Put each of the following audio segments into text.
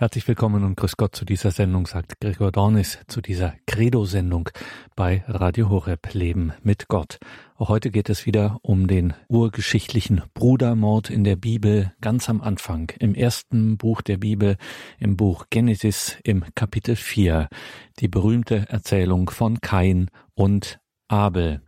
Herzlich willkommen und grüß Gott zu dieser Sendung, sagt Gregor Dornis, zu dieser Credo-Sendung bei Radio Horeb Leben mit Gott. Auch heute geht es wieder um den urgeschichtlichen Brudermord in der Bibel, ganz am Anfang, im ersten Buch der Bibel, im Buch Genesis im Kapitel 4, die berühmte Erzählung von Kain und Abel.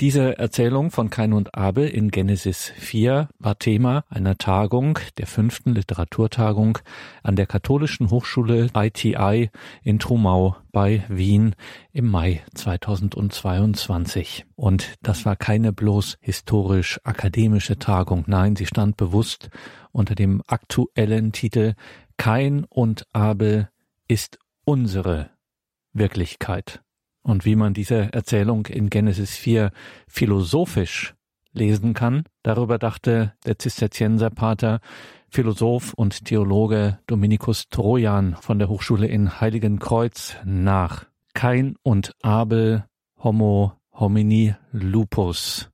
Diese Erzählung von Kain und Abel in Genesis 4 war Thema einer Tagung, der fünften Literaturtagung an der Katholischen Hochschule ITI in Trumau bei Wien im Mai 2022. Und das war keine bloß historisch-akademische Tagung, nein, sie stand bewusst unter dem aktuellen Titel Kain und Abel ist unsere Wirklichkeit und wie man diese Erzählung in Genesis 4 philosophisch lesen kann. Darüber dachte der Zisterzienserpater, Philosoph und Theologe Dominikus Trojan von der Hochschule in Heiligenkreuz nach. Kain und Abel, Homo homini lupus.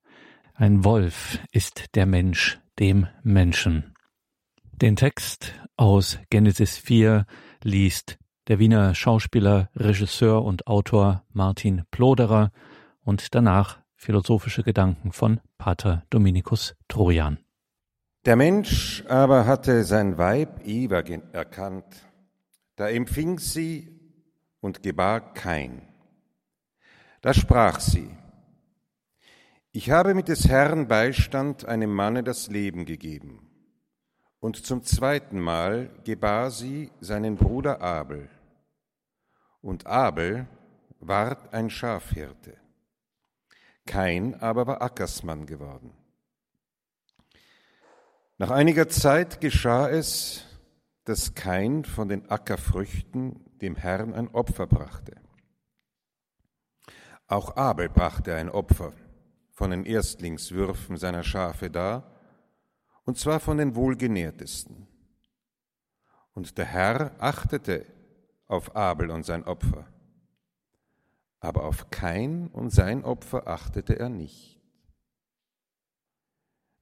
Ein Wolf ist der Mensch dem Menschen. Den Text aus Genesis 4 liest der Wiener Schauspieler, Regisseur und Autor Martin Ploderer und danach philosophische Gedanken von Pater Dominikus Trojan. Der Mensch aber hatte sein Weib Eva erkannt, da empfing sie und gebar kein. Da sprach sie, ich habe mit des Herrn Beistand einem Manne das Leben gegeben. Und zum zweiten Mal gebar sie seinen Bruder Abel und Abel ward ein Schafhirte. Kain aber war Ackersmann geworden. Nach einiger Zeit geschah es, dass Kain von den Ackerfrüchten dem Herrn ein Opfer brachte. Auch Abel brachte ein Opfer von den Erstlingswürfen seiner Schafe dar, und zwar von den wohlgenährtesten. Und der Herr achtete auf Abel und sein Opfer. Aber auf Kain und sein Opfer achtete er nicht.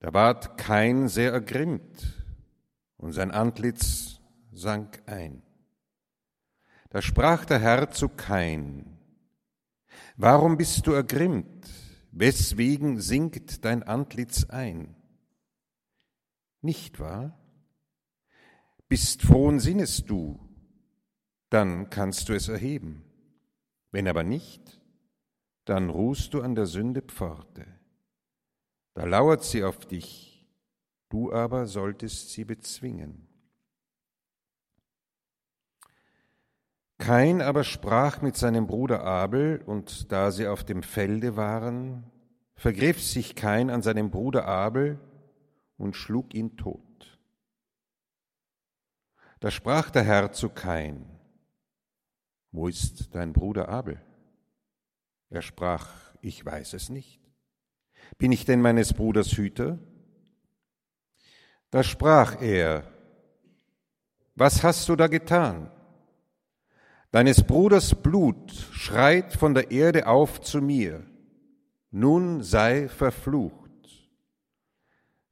Da ward Kain sehr ergrimmt und sein Antlitz sank ein. Da sprach der Herr zu Kain, Warum bist du ergrimmt? Weswegen sinkt dein Antlitz ein? Nicht wahr? Bist frohen Sinnes du, dann kannst du es erheben. Wenn aber nicht, dann ruhst du an der Sünde Pforte. Da lauert sie auf dich, du aber solltest sie bezwingen. Kain aber sprach mit seinem Bruder Abel, und da sie auf dem Felde waren, vergriff sich Kain an seinem Bruder Abel und schlug ihn tot. Da sprach der Herr zu Kain, wo ist dein Bruder Abel? Er sprach, ich weiß es nicht. Bin ich denn meines Bruders Hüter? Da sprach er, was hast du da getan? Deines Bruders Blut schreit von der Erde auf zu mir, nun sei verflucht.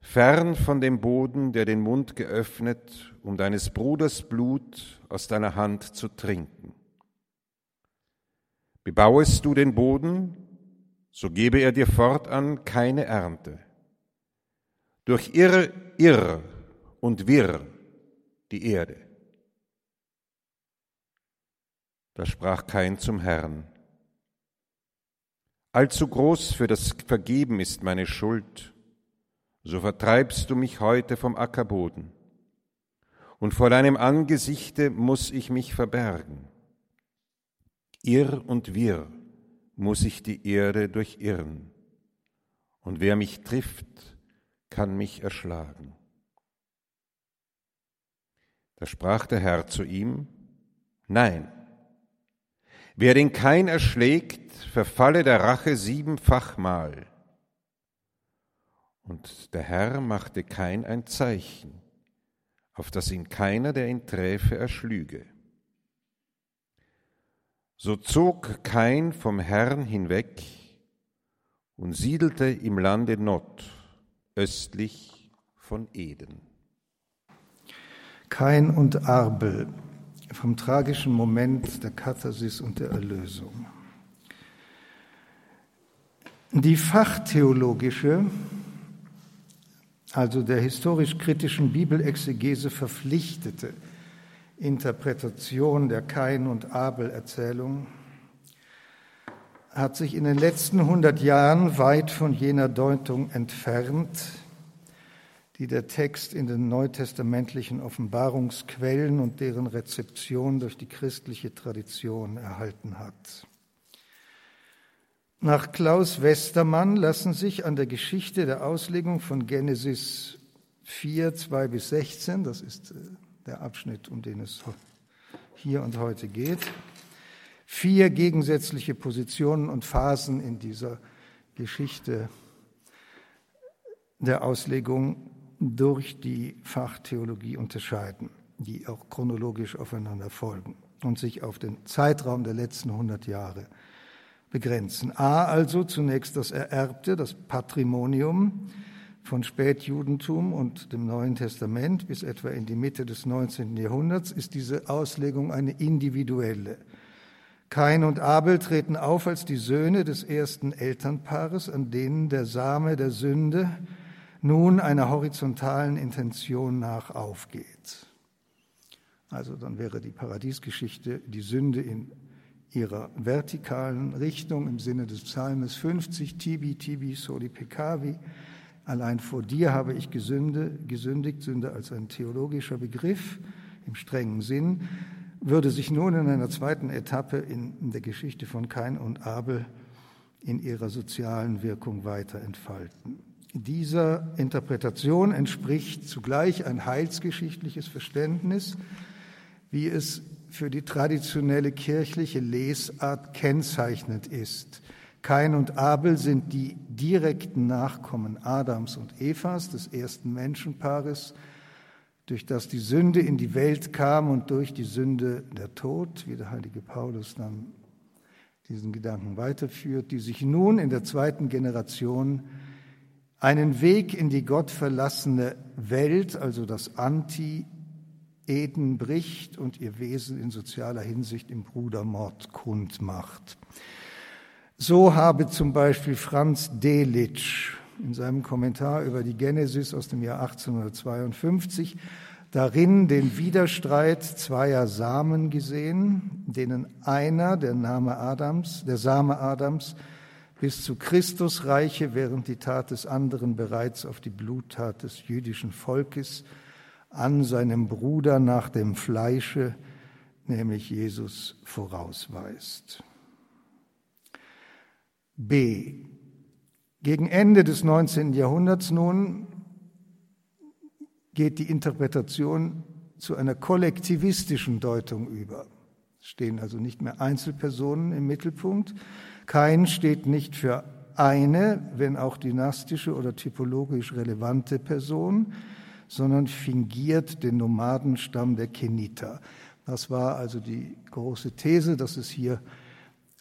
Fern von dem Boden, der den Mund geöffnet, um deines Bruders Blut aus deiner Hand zu trinken. Bebauest du den Boden, so gebe er dir fortan keine Ernte. Durch irr, irr und wirr die Erde. Da sprach kein zum Herrn. Allzu groß für das Vergeben ist meine Schuld, so vertreibst du mich heute vom Ackerboden, und vor deinem Angesichte muss ich mich verbergen. Irr und wirr muss ich die Erde durchirren, und wer mich trifft, kann mich erschlagen. Da sprach der Herr zu ihm, Nein, wer den Kain erschlägt, verfalle der Rache siebenfachmal. Und der Herr machte Kain ein Zeichen, auf das ihn keiner, der ihn träfe, erschlüge. So zog Kain vom Herrn hinweg und siedelte im Lande Nod, östlich von Eden. Kain und Arbel vom tragischen Moment der Katharsis und der Erlösung. Die fachtheologische, also der historisch-kritischen Bibelexegese verpflichtete Interpretation der Kain- und Abel-Erzählung hat sich in den letzten hundert Jahren weit von jener Deutung entfernt, die der Text in den neutestamentlichen Offenbarungsquellen und deren Rezeption durch die christliche Tradition erhalten hat. Nach Klaus Westermann lassen sich an der Geschichte der Auslegung von Genesis 4, 2 bis 16, das ist äh, der Abschnitt, um den es hier und heute geht, vier gegensätzliche Positionen und Phasen in dieser Geschichte der Auslegung durch die Fachtheologie unterscheiden, die auch chronologisch aufeinander folgen und sich auf den Zeitraum der letzten 100 Jahre begrenzen. A also zunächst das Ererbte, das Patrimonium von Spätjudentum und dem Neuen Testament bis etwa in die Mitte des 19. Jahrhunderts ist diese Auslegung eine individuelle. Kain und Abel treten auf als die Söhne des ersten Elternpaares, an denen der Same der Sünde nun einer horizontalen Intention nach aufgeht. Also dann wäre die Paradiesgeschichte die Sünde in ihrer vertikalen Richtung im Sinne des Psalmes 50, Tibi, Tibi, Soli Peccavi. Allein vor dir habe ich gesünde, gesündigt, Sünde als ein theologischer Begriff im strengen Sinn, würde sich nun in einer zweiten Etappe in der Geschichte von Kain und Abel in ihrer sozialen Wirkung weiter entfalten. Dieser Interpretation entspricht zugleich ein heilsgeschichtliches Verständnis, wie es für die traditionelle kirchliche Lesart kennzeichnend ist. Kain und Abel sind die direkten Nachkommen Adams und Evas, des ersten Menschenpaares, durch das die Sünde in die Welt kam und durch die Sünde der Tod, wie der heilige Paulus dann diesen Gedanken weiterführt, die sich nun in der zweiten Generation einen Weg in die gottverlassene Welt, also das Anti Eden bricht und ihr Wesen in sozialer Hinsicht im Brudermord kundmacht. So habe zum Beispiel Franz Delitzsch in seinem Kommentar über die Genesis aus dem Jahr 1852 darin den Widerstreit zweier Samen gesehen, denen einer, der Name Adams, der Same Adams, bis zu Christus reiche, während die Tat des anderen bereits auf die Bluttat des jüdischen Volkes an seinem Bruder nach dem Fleische, nämlich Jesus, vorausweist. B. Gegen Ende des 19. Jahrhunderts nun geht die Interpretation zu einer kollektivistischen Deutung über. Es stehen also nicht mehr Einzelpersonen im Mittelpunkt. Kein steht nicht für eine, wenn auch dynastische oder typologisch relevante Person, sondern fingiert den Nomadenstamm der Keniter. Das war also die große These, dass es hier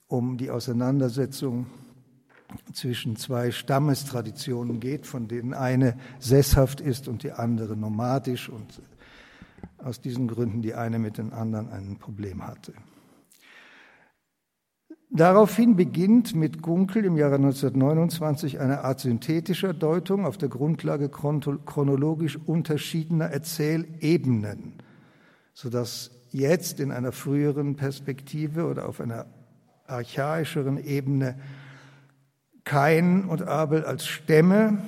um die Auseinandersetzung zwischen zwei Stammestraditionen geht, von denen eine sesshaft ist und die andere nomadisch und aus diesen Gründen die eine mit den anderen ein Problem hatte. Daraufhin beginnt mit Gunkel im Jahre 1929 eine Art synthetischer Deutung auf der Grundlage chronologisch unterschiedener Erzählebenen, sodass jetzt in einer früheren Perspektive oder auf einer archaischeren Ebene Kain und Abel als Stämme,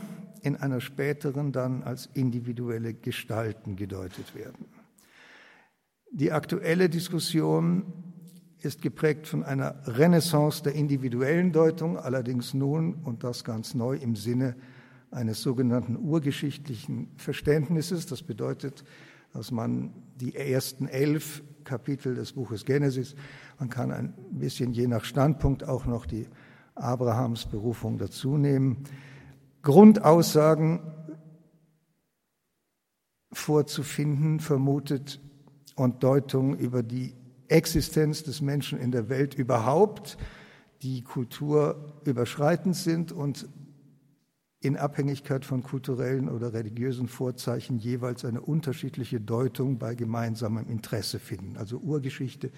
in einer späteren dann als individuelle Gestalten gedeutet werden. Die aktuelle Diskussion ist geprägt von einer Renaissance der individuellen Deutung, allerdings nun, und das ganz neu im Sinne eines sogenannten urgeschichtlichen Verständnisses. Das bedeutet, dass man die ersten elf Kapitel des Buches Genesis, man kann ein bisschen je nach Standpunkt auch noch die Abrahams Berufung dazu nehmen, Grundaussagen vorzufinden, vermutet und Deutungen über die Existenz des Menschen in der Welt überhaupt, die kulturüberschreitend sind und in Abhängigkeit von kulturellen oder religiösen Vorzeichen jeweils eine unterschiedliche Deutung bei gemeinsamem Interesse finden. Also Urgeschichte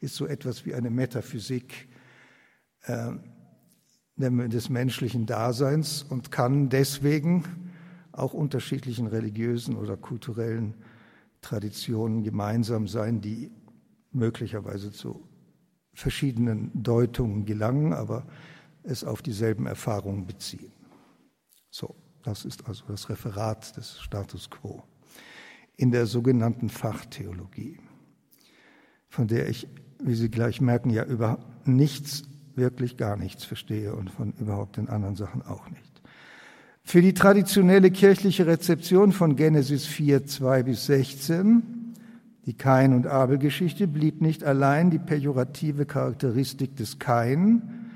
ist so etwas wie eine Metaphysik äh, des menschlichen Daseins und kann deswegen auch unterschiedlichen religiösen oder kulturellen Traditionen gemeinsam sein, die möglicherweise zu verschiedenen Deutungen gelangen, aber es auf dieselben Erfahrungen beziehen. So, das ist also das Referat des Status quo in der sogenannten Fachtheologie, von der ich, wie Sie gleich merken, ja über nichts, wirklich gar nichts verstehe und von überhaupt den anderen Sachen auch nicht. Für die traditionelle kirchliche Rezeption von Genesis 4, 2 bis 16, die Kain- und Abel-Geschichte, blieb nicht allein die pejorative Charakteristik des Kain,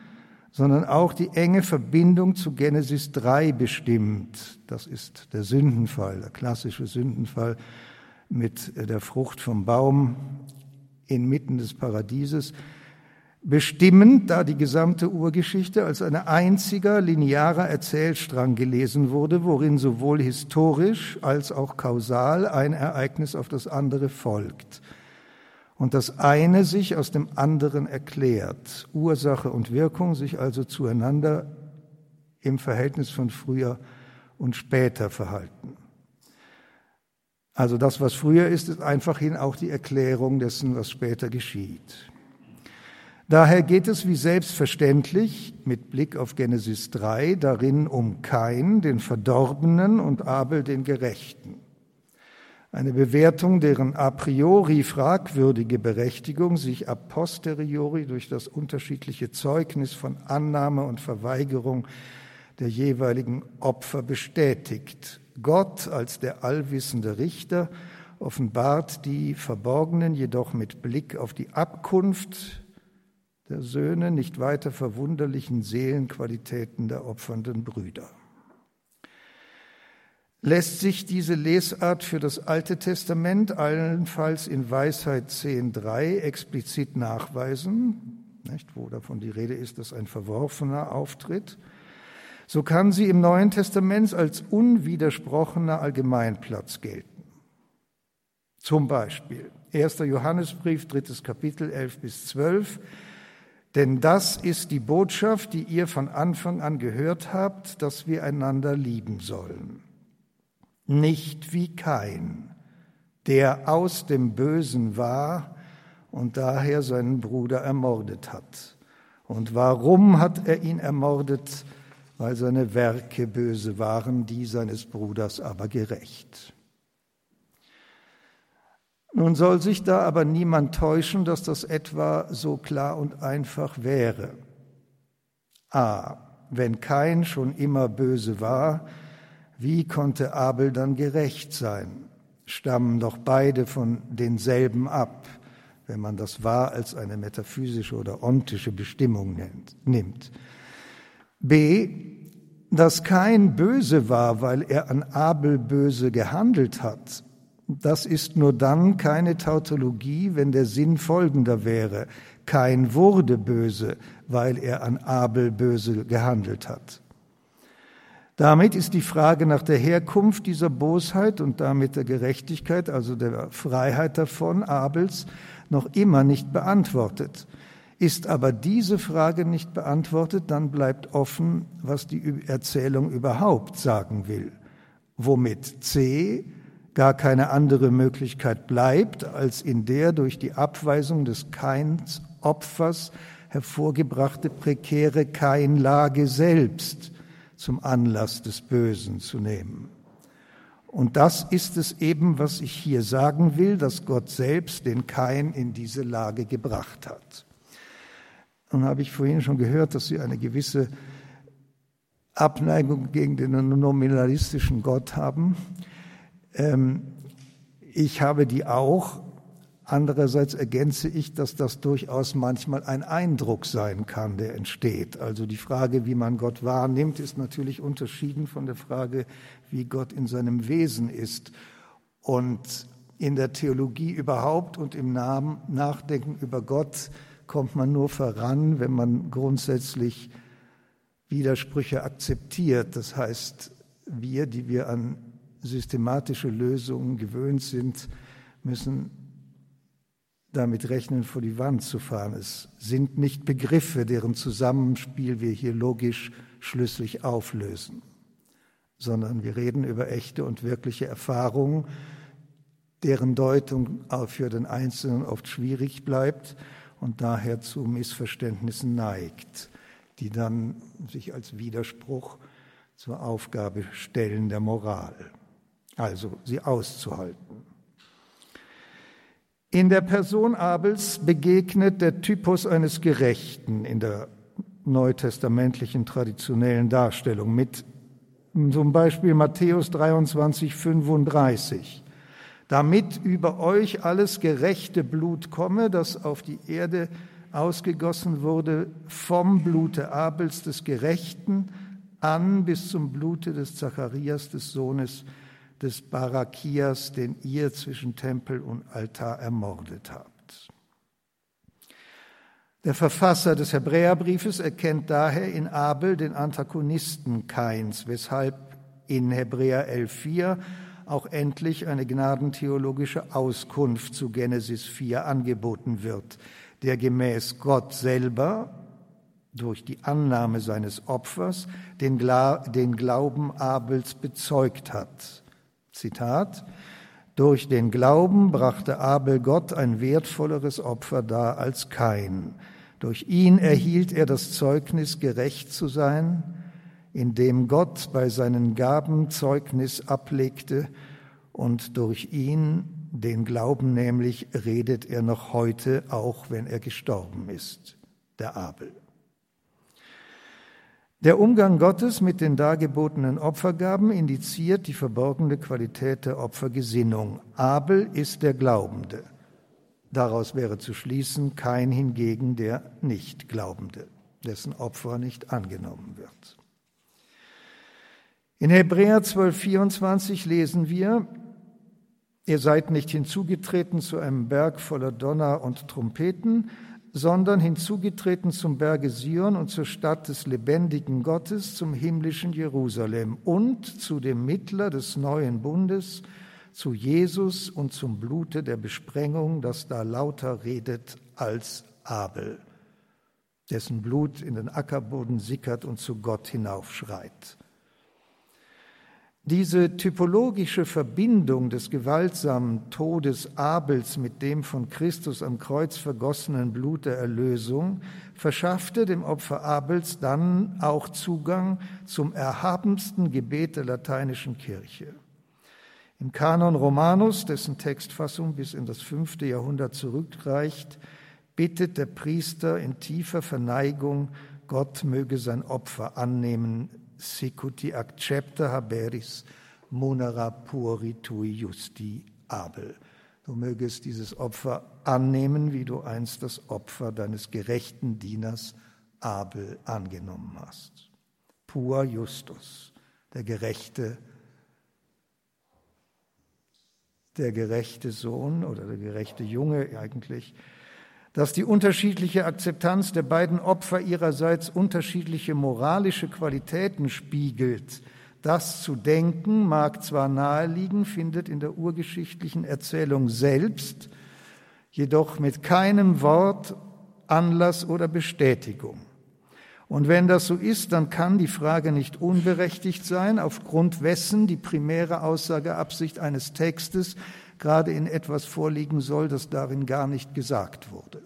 sondern auch die enge Verbindung zu Genesis 3 bestimmt. Das ist der Sündenfall, der klassische Sündenfall mit der Frucht vom Baum inmitten des Paradieses bestimmend, da die gesamte Urgeschichte als ein einziger linearer Erzählstrang gelesen wurde, worin sowohl historisch als auch kausal ein Ereignis auf das andere folgt und das eine sich aus dem anderen erklärt, Ursache und Wirkung sich also zueinander im Verhältnis von früher und später verhalten. Also das, was früher ist, ist einfachhin auch die Erklärung dessen, was später geschieht. Daher geht es wie selbstverständlich mit Blick auf Genesis 3 darin um Kain, den Verdorbenen, und Abel, den Gerechten. Eine Bewertung, deren a priori fragwürdige Berechtigung sich a posteriori durch das unterschiedliche Zeugnis von Annahme und Verweigerung der jeweiligen Opfer bestätigt. Gott als der allwissende Richter offenbart die Verborgenen jedoch mit Blick auf die Abkunft der Söhne nicht weiter verwunderlichen Seelenqualitäten der opfernden Brüder. Lässt sich diese Lesart für das Alte Testament allenfalls in Weisheit 10.3 explizit nachweisen, nicht, wo davon die Rede ist, dass ein Verworfener auftritt, so kann sie im Neuen Testament als unwidersprochener Allgemeinplatz gelten. Zum Beispiel 1. Johannesbrief, drittes Kapitel 11 bis 12, denn das ist die Botschaft, die ihr von Anfang an gehört habt, dass wir einander lieben sollen. Nicht wie Kain, der aus dem Bösen war und daher seinen Bruder ermordet hat. Und warum hat er ihn ermordet? Weil seine Werke böse waren, die seines Bruders aber gerecht. Nun soll sich da aber niemand täuschen, dass das etwa so klar und einfach wäre. A. Wenn kein schon immer böse war, wie konnte Abel dann gerecht sein? Stammen doch beide von denselben ab, wenn man das wahr als eine metaphysische oder ontische Bestimmung nimmt. B. Dass kein böse war, weil er an Abel böse gehandelt hat, das ist nur dann keine Tautologie, wenn der Sinn folgender wäre. Kein wurde böse, weil er an Abel böse gehandelt hat. Damit ist die Frage nach der Herkunft dieser Bosheit und damit der Gerechtigkeit, also der Freiheit davon, Abels, noch immer nicht beantwortet. Ist aber diese Frage nicht beantwortet, dann bleibt offen, was die Erzählung überhaupt sagen will. Womit C gar keine andere Möglichkeit bleibt, als in der durch die Abweisung des Keins Opfers hervorgebrachte prekäre Keinlage selbst zum Anlass des Bösen zu nehmen. Und das ist es eben, was ich hier sagen will, dass Gott selbst den Kain in diese Lage gebracht hat. Nun habe ich vorhin schon gehört, dass Sie eine gewisse Abneigung gegen den nominalistischen Gott haben. Ähm, ich habe die auch. Andererseits ergänze ich, dass das durchaus manchmal ein Eindruck sein kann, der entsteht. Also die Frage, wie man Gott wahrnimmt, ist natürlich unterschieden von der Frage, wie Gott in seinem Wesen ist. Und in der Theologie überhaupt und im Nachdenken über Gott kommt man nur voran, wenn man grundsätzlich Widersprüche akzeptiert. Das heißt, wir, die wir an systematische Lösungen gewöhnt sind, müssen damit rechnen, vor die Wand zu fahren. Es sind nicht Begriffe, deren Zusammenspiel wir hier logisch schlüssig auflösen, sondern wir reden über echte und wirkliche Erfahrungen, deren Deutung für den Einzelnen oft schwierig bleibt und daher zu Missverständnissen neigt, die dann sich als Widerspruch zur Aufgabe stellen der Moral, also sie auszuhalten. In der Person Abels begegnet der Typus eines Gerechten in der neutestamentlichen traditionellen Darstellung mit zum Beispiel Matthäus 23, 35. Damit über euch alles gerechte Blut komme, das auf die Erde ausgegossen wurde, vom Blute Abels des Gerechten an bis zum Blute des Zacharias, des Sohnes des Barakias, den ihr zwischen Tempel und Altar ermordet habt. Der Verfasser des Hebräerbriefes erkennt daher in Abel den Antagonisten Kains, weshalb in Hebräer 11.4 auch endlich eine gnadentheologische Auskunft zu Genesis 4 angeboten wird, der gemäß Gott selber durch die Annahme seines Opfers den, Glauben Abels bezeugt hat. Zitat, durch den Glauben brachte Abel Gott ein wertvolleres Opfer dar als Kain. Durch ihn erhielt er das Zeugnis, gerecht zu sein, indem Gott bei seinen Gaben Zeugnis ablegte und durch ihn, den Glauben nämlich, redet er noch heute, auch wenn er gestorben ist, der Abel. Der Umgang Gottes mit den dargebotenen Opfergaben indiziert die verborgene Qualität der Opfergesinnung. Abel ist der Glaubende. Daraus wäre zu schließen, kein hingegen der Nicht-Glaubende, dessen Opfer nicht angenommen wird. In Hebräer 12,24 lesen wir, Ihr seid nicht hinzugetreten zu einem Berg voller Donner und Trompeten, sondern hinzugetreten zum Berge Sion und zur Stadt des lebendigen Gottes, zum himmlischen Jerusalem und zu dem Mittler des neuen Bundes, zu Jesus und zum Blute der Besprengung, das da lauter redet als Abel, dessen Blut in den Ackerboden sickert und zu Gott hinaufschreit. Diese typologische Verbindung des gewaltsamen Todes Abels mit dem von Christus am Kreuz vergossenen Blut der Erlösung verschaffte dem Opfer Abels dann auch Zugang zum erhabensten Gebet der lateinischen Kirche. Im Kanon Romanus, dessen Textfassung bis in das fünfte Jahrhundert zurückreicht, bittet der Priester in tiefer Verneigung, Gott möge sein Opfer annehmen, sicuti accepta haberis munera puri tui justi Abel. Du mögest dieses Opfer annehmen, wie du einst das Opfer deines gerechten Dieners Abel angenommen hast. Pur justus, der gerechte, der gerechte Sohn oder der gerechte Junge eigentlich, dass die unterschiedliche Akzeptanz der beiden Opfer ihrerseits unterschiedliche moralische Qualitäten spiegelt. Das zu denken mag zwar naheliegen, findet in der urgeschichtlichen Erzählung selbst jedoch mit keinem Wort Anlass oder Bestätigung. Und wenn das so ist, dann kann die Frage nicht unberechtigt sein, aufgrund wessen die primäre Aussageabsicht eines Textes gerade in etwas vorliegen soll, das darin gar nicht gesagt wurde.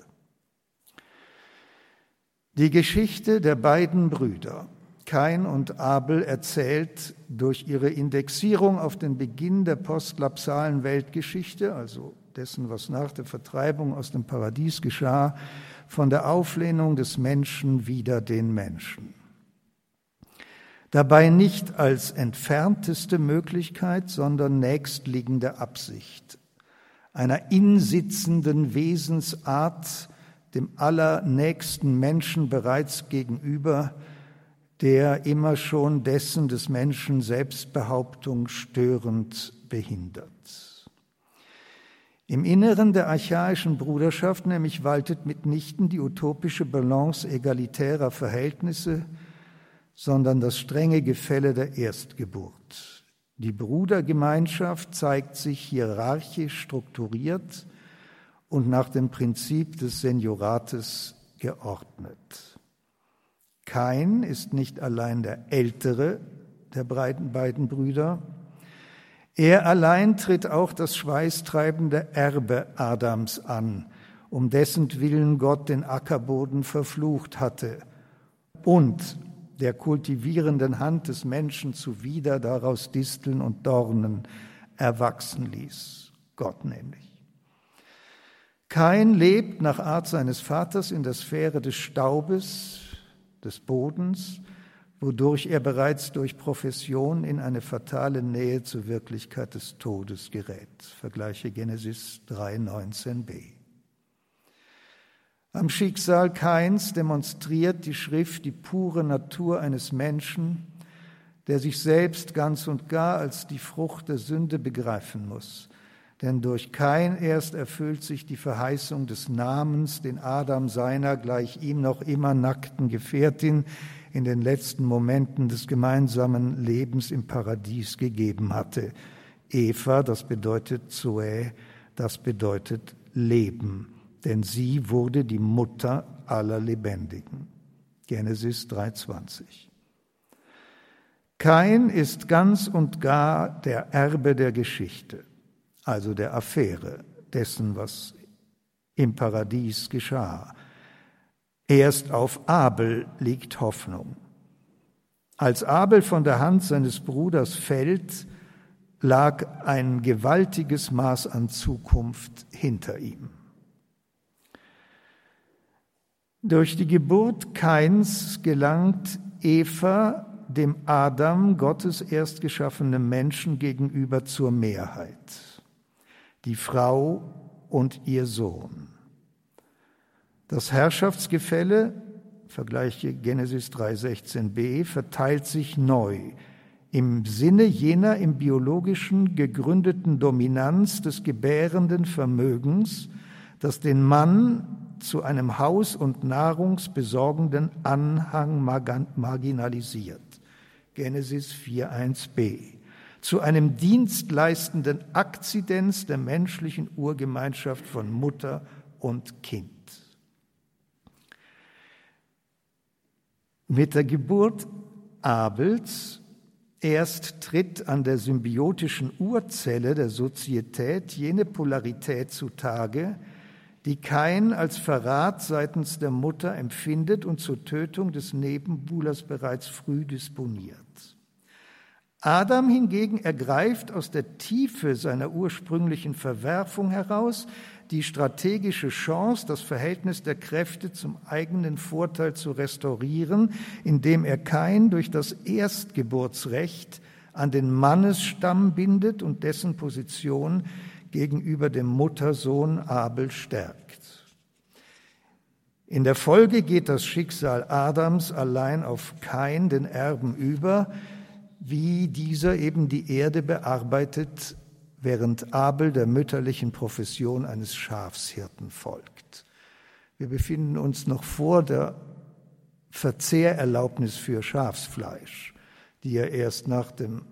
Die Geschichte der beiden Brüder, Kain und Abel, erzählt durch ihre Indexierung auf den Beginn der postlapsalen Weltgeschichte, also dessen, was nach der Vertreibung aus dem Paradies geschah, von der Auflehnung des Menschen wider den Menschen dabei nicht als entfernteste Möglichkeit, sondern nächstliegende Absicht, einer insitzenden Wesensart dem allernächsten Menschen bereits gegenüber, der immer schon dessen des Menschen Selbstbehauptung störend behindert. Im Inneren der archaischen Bruderschaft nämlich waltet mitnichten die utopische Balance egalitärer Verhältnisse, sondern das strenge Gefälle der Erstgeburt. Die Brudergemeinschaft zeigt sich hierarchisch strukturiert und nach dem Prinzip des Seniorates geordnet. Kain ist nicht allein der ältere der beiden Brüder, er allein tritt auch das schweißtreibende Erbe Adams an, um dessen Willen Gott den Ackerboden verflucht hatte und der kultivierenden Hand des Menschen zuwider daraus Disteln und Dornen erwachsen ließ. Gott nämlich. Kain lebt nach Art seines Vaters in der Sphäre des Staubes, des Bodens, wodurch er bereits durch Profession in eine fatale Nähe zur Wirklichkeit des Todes gerät. Vergleiche Genesis 3,19b. Am Schicksal Kains demonstriert die Schrift die pure Natur eines Menschen, der sich selbst ganz und gar als die Frucht der Sünde begreifen muss. Denn durch Kain erst erfüllt sich die Verheißung des Namens, den Adam seiner gleich ihm noch immer nackten Gefährtin in den letzten Momenten des gemeinsamen Lebens im Paradies gegeben hatte. Eva, das bedeutet Zoe, das bedeutet Leben denn sie wurde die Mutter aller Lebendigen. Genesis 3:20. Kain ist ganz und gar der Erbe der Geschichte, also der Affäre, dessen, was im Paradies geschah. Erst auf Abel liegt Hoffnung. Als Abel von der Hand seines Bruders fällt, lag ein gewaltiges Maß an Zukunft hinter ihm. Durch die Geburt Kains gelangt Eva dem Adam, Gottes erstgeschaffenem Menschen, gegenüber zur Mehrheit. Die Frau und ihr Sohn. Das Herrschaftsgefälle, vergleiche Genesis 3,16b, verteilt sich neu im Sinne jener im biologischen gegründeten Dominanz des gebärenden Vermögens, das den Mann zu einem haus- und nahrungsbesorgenden Anhang marginalisiert. Genesis 4.1b. Zu einem dienstleistenden Akzidenz der menschlichen Urgemeinschaft von Mutter und Kind. Mit der Geburt Abels erst tritt an der symbiotischen Urzelle der Sozietät jene Polarität zutage, die Kain als Verrat seitens der Mutter empfindet und zur Tötung des Nebenbuhlers bereits früh disponiert. Adam hingegen ergreift aus der Tiefe seiner ursprünglichen Verwerfung heraus die strategische Chance, das Verhältnis der Kräfte zum eigenen Vorteil zu restaurieren, indem er Kain durch das Erstgeburtsrecht an den Mannesstamm bindet und dessen Position gegenüber dem Muttersohn Abel stärkt. In der Folge geht das Schicksal Adams allein auf Kain, den Erben, über, wie dieser eben die Erde bearbeitet, während Abel der mütterlichen Profession eines Schafshirten folgt. Wir befinden uns noch vor der Verzehrerlaubnis für Schafsfleisch, die ja erst nach dem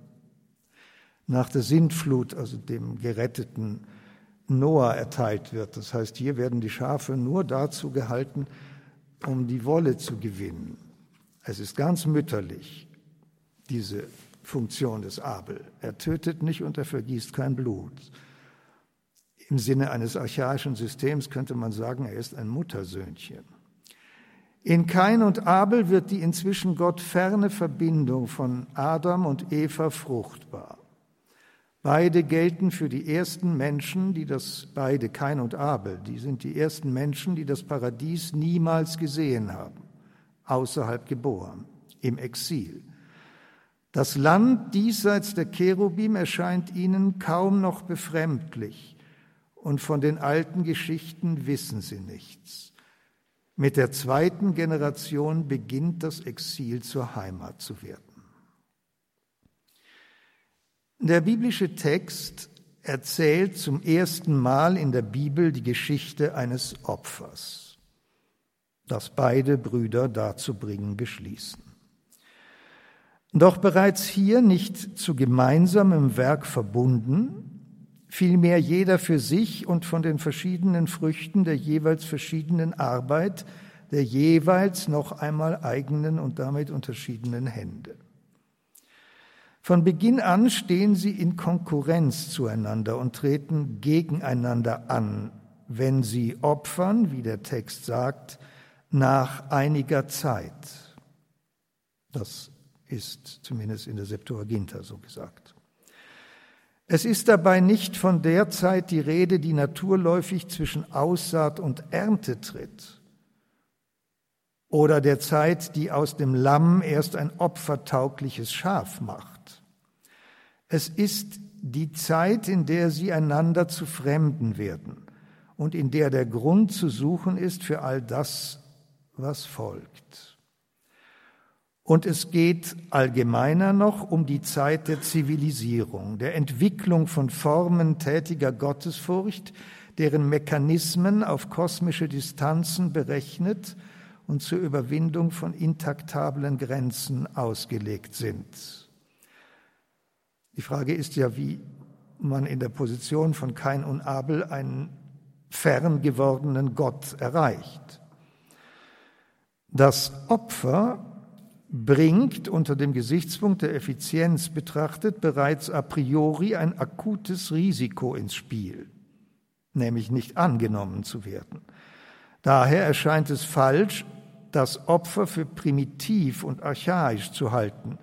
nach der Sintflut, also dem geretteten Noah, erteilt wird. Das heißt, hier werden die Schafe nur dazu gehalten, um die Wolle zu gewinnen. Es ist ganz mütterlich, diese Funktion des Abel. Er tötet nicht und er vergießt kein Blut. Im Sinne eines archaischen Systems könnte man sagen, er ist ein Muttersöhnchen. In Kain und Abel wird die inzwischen Gott ferne Verbindung von Adam und Eva fruchtbar. Beide gelten für die ersten Menschen, die das, beide Kain und Abel, die sind die ersten Menschen, die das Paradies niemals gesehen haben, außerhalb geboren, im Exil. Das Land diesseits der Cherubim erscheint ihnen kaum noch befremdlich und von den alten Geschichten wissen sie nichts. Mit der zweiten Generation beginnt das Exil zur Heimat zu werden. Der biblische Text erzählt zum ersten Mal in der Bibel die Geschichte eines Opfers, das beide Brüder dazu bringen beschließen. Doch bereits hier nicht zu gemeinsamem Werk verbunden, vielmehr jeder für sich und von den verschiedenen Früchten der jeweils verschiedenen Arbeit der jeweils noch einmal eigenen und damit unterschiedenen Hände. Von Beginn an stehen sie in Konkurrenz zueinander und treten gegeneinander an, wenn sie opfern, wie der Text sagt, nach einiger Zeit. Das ist zumindest in der Septuaginta so gesagt. Es ist dabei nicht von der Zeit die Rede, die naturläufig zwischen Aussaat und Ernte tritt, oder der Zeit, die aus dem Lamm erst ein opfertaugliches Schaf macht. Es ist die Zeit, in der sie einander zu Fremden werden und in der der Grund zu suchen ist für all das, was folgt. Und es geht allgemeiner noch um die Zeit der Zivilisierung, der Entwicklung von Formen tätiger Gottesfurcht, deren Mechanismen auf kosmische Distanzen berechnet und zur Überwindung von intaktablen Grenzen ausgelegt sind. Die Frage ist ja, wie man in der Position von Kain und Abel einen fern gewordenen Gott erreicht. Das Opfer bringt unter dem Gesichtspunkt der Effizienz betrachtet bereits a priori ein akutes Risiko ins Spiel, nämlich nicht angenommen zu werden. Daher erscheint es falsch, das Opfer für primitiv und archaisch zu halten.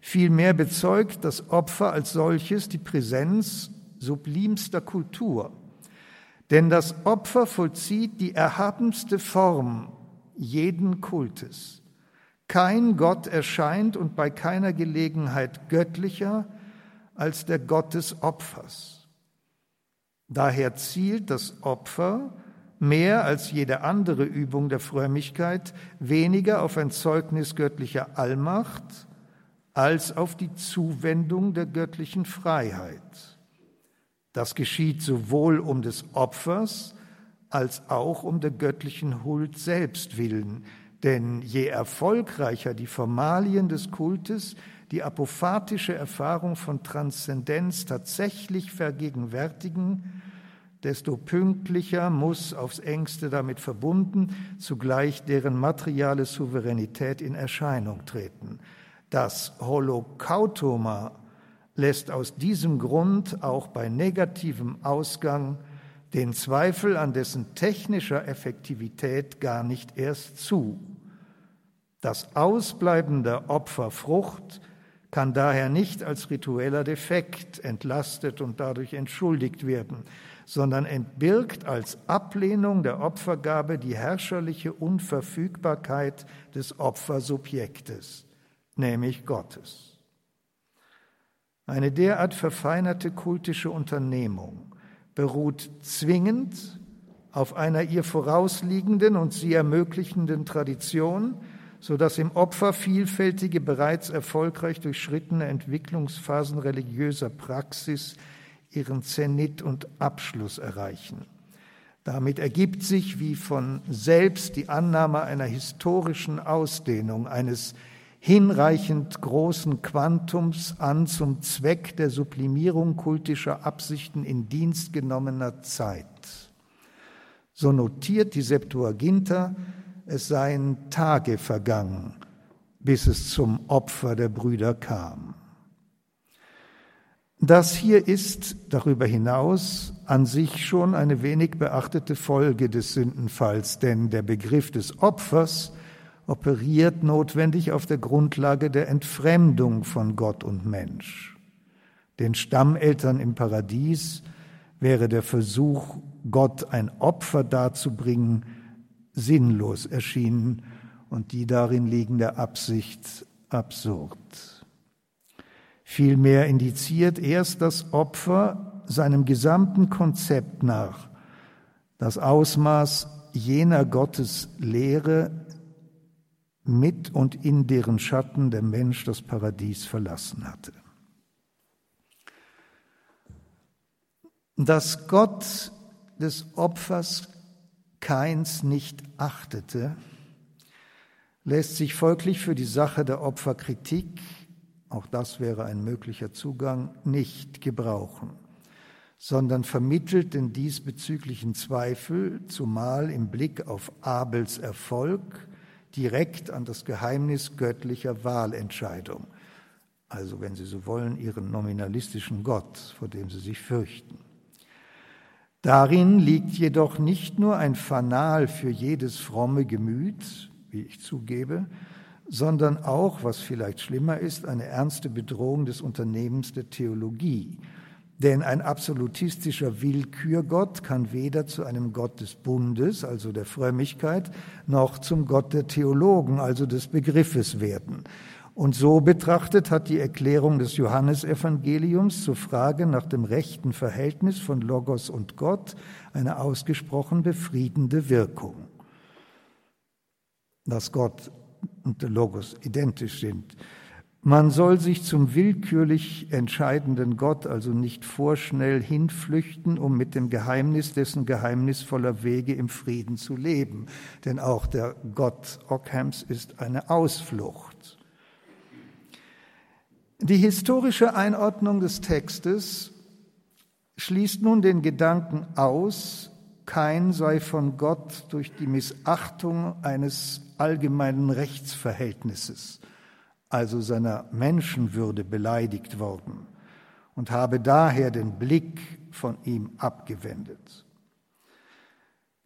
Vielmehr bezeugt das Opfer als solches die Präsenz sublimster Kultur. Denn das Opfer vollzieht die erhabenste Form jeden Kultes. Kein Gott erscheint und bei keiner Gelegenheit göttlicher als der Gott des Opfers. Daher zielt das Opfer mehr als jede andere Übung der Frömmigkeit weniger auf ein Zeugnis göttlicher Allmacht als auf die Zuwendung der göttlichen Freiheit. Das geschieht sowohl um des Opfers als auch um der göttlichen Huld selbst willen, denn je erfolgreicher die Formalien des Kultes die apophatische Erfahrung von Transzendenz tatsächlich vergegenwärtigen, desto pünktlicher muss aufs engste damit verbunden zugleich deren materiale Souveränität in Erscheinung treten. Das Holocautoma lässt aus diesem Grund auch bei negativem Ausgang den Zweifel an dessen technischer Effektivität gar nicht erst zu. Das Ausbleiben der Opferfrucht kann daher nicht als ritueller Defekt entlastet und dadurch entschuldigt werden, sondern entbirgt als Ablehnung der Opfergabe die herrscherliche Unverfügbarkeit des Opfersubjektes, nämlich Gottes. Eine derart verfeinerte kultische Unternehmung beruht zwingend auf einer ihr vorausliegenden und sie ermöglichenden Tradition, so dass im Opfer vielfältige, bereits erfolgreich durchschrittene Entwicklungsphasen religiöser Praxis ihren Zenit und Abschluss erreichen. Damit ergibt sich wie von selbst die Annahme einer historischen Ausdehnung eines hinreichend großen Quantums an zum Zweck der Sublimierung kultischer Absichten in Dienst genommener Zeit. So notiert die Septuaginta, es seien Tage vergangen, bis es zum Opfer der Brüder kam. Das hier ist darüber hinaus an sich schon eine wenig beachtete Folge des Sündenfalls, denn der Begriff des Opfers operiert notwendig auf der Grundlage der Entfremdung von Gott und Mensch. Den Stammeltern im Paradies wäre der Versuch, Gott ein Opfer darzubringen, sinnlos erschienen und die darin liegende Absicht absurd. Vielmehr indiziert erst das Opfer seinem gesamten Konzept nach das Ausmaß jener Gotteslehre, mit und in deren Schatten der Mensch das Paradies verlassen hatte. Dass Gott des Opfers keins nicht achtete, lässt sich folglich für die Sache der Opferkritik auch das wäre ein möglicher Zugang, nicht gebrauchen, sondern vermittelt den diesbezüglichen Zweifel, zumal im Blick auf Abels Erfolg, direkt an das Geheimnis göttlicher Wahlentscheidung, also wenn Sie so wollen, Ihren nominalistischen Gott, vor dem Sie sich fürchten. Darin liegt jedoch nicht nur ein Fanal für jedes fromme Gemüt, wie ich zugebe, sondern auch, was vielleicht schlimmer ist, eine ernste Bedrohung des Unternehmens der Theologie. Denn ein absolutistischer Willkürgott kann weder zu einem Gott des Bundes, also der Frömmigkeit, noch zum Gott der Theologen, also des Begriffes werden. Und so betrachtet hat die Erklärung des Johannesevangeliums zur Frage nach dem rechten Verhältnis von Logos und Gott eine ausgesprochen befriedende Wirkung. Dass Gott und der Logos identisch sind. Man soll sich zum willkürlich entscheidenden Gott also nicht vorschnell hinflüchten, um mit dem Geheimnis dessen geheimnisvoller Wege im Frieden zu leben. Denn auch der Gott Ockhams ist eine Ausflucht. Die historische Einordnung des Textes schließt nun den Gedanken aus, kein sei von Gott durch die Missachtung eines allgemeinen Rechtsverhältnisses, also seiner Menschenwürde, beleidigt worden und habe daher den Blick von ihm abgewendet.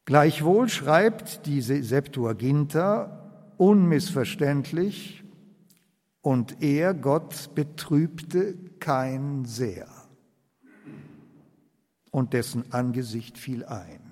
Gleichwohl schreibt diese Septuaginta unmissverständlich, und er, Gott, betrübte kein sehr, und dessen Angesicht fiel ein.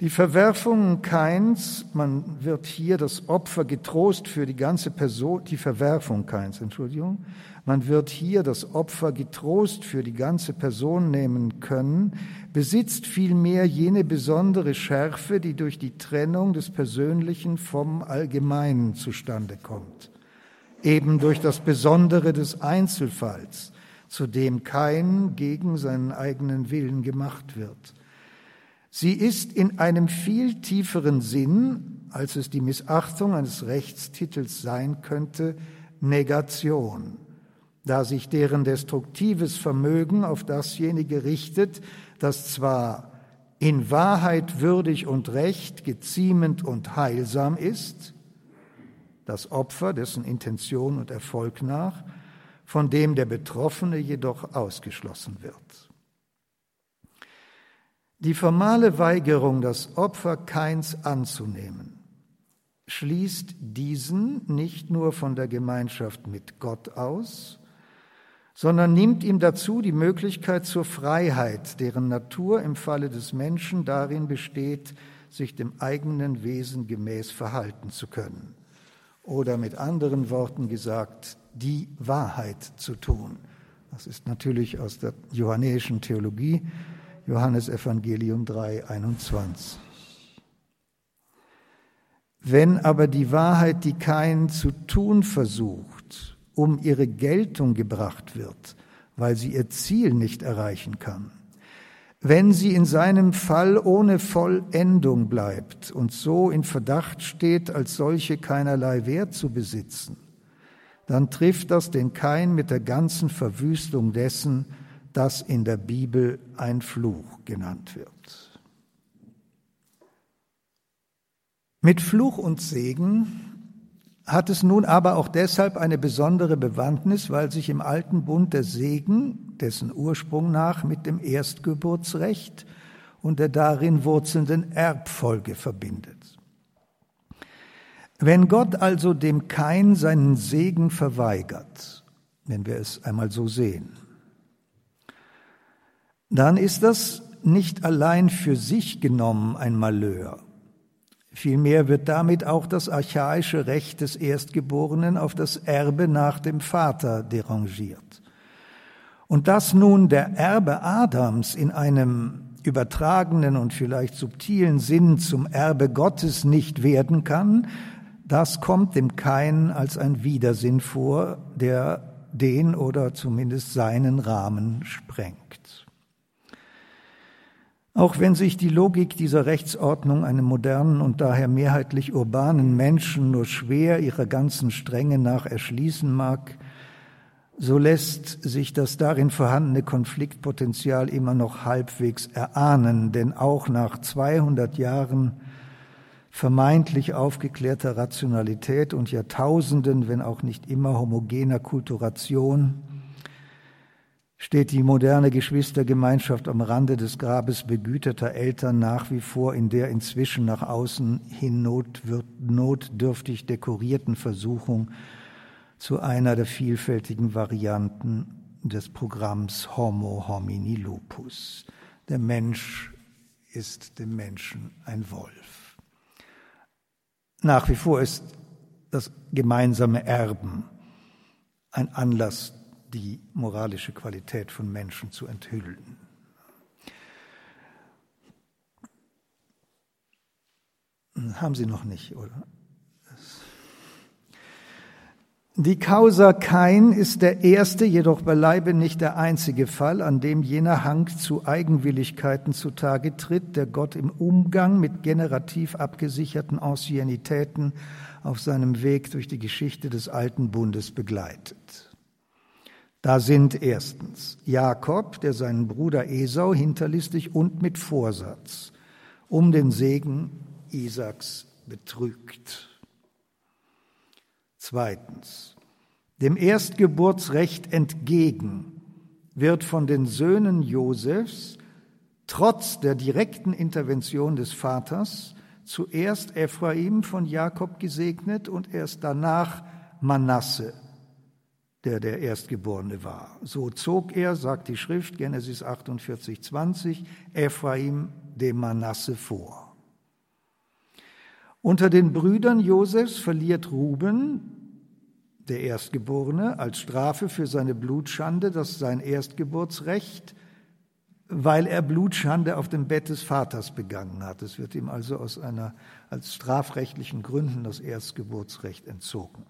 Die Verwerfungen Keins, man wird hier das Opfer getrost für die ganze Person, die Verwerfung Keins, Entschuldigung, man wird hier das Opfer getrost für die ganze Person nehmen können, besitzt vielmehr jene besondere Schärfe, die durch die Trennung des Persönlichen vom Allgemeinen zustande kommt. Eben durch das Besondere des Einzelfalls, zu dem kein gegen seinen eigenen Willen gemacht wird Sie ist in einem viel tieferen Sinn, als es die Missachtung eines Rechtstitels sein könnte, Negation, da sich deren destruktives Vermögen auf dasjenige richtet, das zwar in Wahrheit würdig und recht, geziemend und heilsam ist, das Opfer, dessen Intention und Erfolg nach, von dem der Betroffene jedoch ausgeschlossen wird. Die formale Weigerung, das Opfer Keins anzunehmen, schließt diesen nicht nur von der Gemeinschaft mit Gott aus, sondern nimmt ihm dazu die Möglichkeit zur Freiheit, deren Natur im Falle des Menschen darin besteht, sich dem eigenen Wesen gemäß verhalten zu können. Oder mit anderen Worten gesagt, die Wahrheit zu tun. Das ist natürlich aus der johannäischen Theologie Johannes Evangelium 3, 21. Wenn aber die Wahrheit, die kein zu tun versucht, um ihre Geltung gebracht wird, weil sie ihr Ziel nicht erreichen kann, wenn sie in seinem Fall ohne Vollendung bleibt und so in Verdacht steht, als solche keinerlei Wert zu besitzen, dann trifft das den Kain mit der ganzen Verwüstung dessen, das in der Bibel ein Fluch genannt wird. Mit Fluch und Segen hat es nun aber auch deshalb eine besondere Bewandtnis, weil sich im alten Bund der Segen, dessen Ursprung nach, mit dem Erstgeburtsrecht und der darin wurzelnden Erbfolge verbindet. Wenn Gott also dem Kain seinen Segen verweigert, wenn wir es einmal so sehen, dann ist das nicht allein für sich genommen ein Malheur. Vielmehr wird damit auch das archaische Recht des Erstgeborenen auf das Erbe nach dem Vater derangiert. Und dass nun der Erbe Adams in einem übertragenen und vielleicht subtilen Sinn zum Erbe Gottes nicht werden kann, das kommt dem Kain als ein Widersinn vor, der den oder zumindest seinen Rahmen sprengt. Auch wenn sich die Logik dieser Rechtsordnung einem modernen und daher mehrheitlich urbanen Menschen nur schwer ihrer ganzen Strenge nach erschließen mag, so lässt sich das darin vorhandene Konfliktpotenzial immer noch halbwegs erahnen, denn auch nach 200 Jahren vermeintlich aufgeklärter Rationalität und Jahrtausenden, wenn auch nicht immer homogener Kulturation, steht die moderne Geschwistergemeinschaft am Rande des Grabes begüterter Eltern nach wie vor in der inzwischen nach außen hin notdürftig dekorierten Versuchung zu einer der vielfältigen Varianten des Programms Homo homini lupus. Der Mensch ist dem Menschen ein Wolf. Nach wie vor ist das gemeinsame Erben ein Anlass, die moralische Qualität von Menschen zu enthüllen. Haben Sie noch nicht, oder? Die Causa Kain ist der erste, jedoch beileibe nicht der einzige Fall, an dem jener Hang zu Eigenwilligkeiten zutage tritt, der Gott im Umgang mit generativ abgesicherten Anciennitäten auf seinem Weg durch die Geschichte des alten Bundes begleitet. Da sind erstens Jakob, der seinen Bruder Esau hinterlistig und mit Vorsatz um den Segen Isaaks betrügt. Zweitens, dem Erstgeburtsrecht entgegen wird von den Söhnen Josefs trotz der direkten Intervention des Vaters zuerst Ephraim von Jakob gesegnet und erst danach Manasse, der der Erstgeborene war. So zog er, sagt die Schrift, Genesis 48, 20, Ephraim dem Manasse vor. Unter den Brüdern Josefs verliert Ruben, der Erstgeborene, als Strafe für seine Blutschande, das sein Erstgeburtsrecht, weil er Blutschande auf dem Bett des Vaters begangen hat. Es wird ihm also aus einer, als strafrechtlichen Gründen das Erstgeburtsrecht entzogen.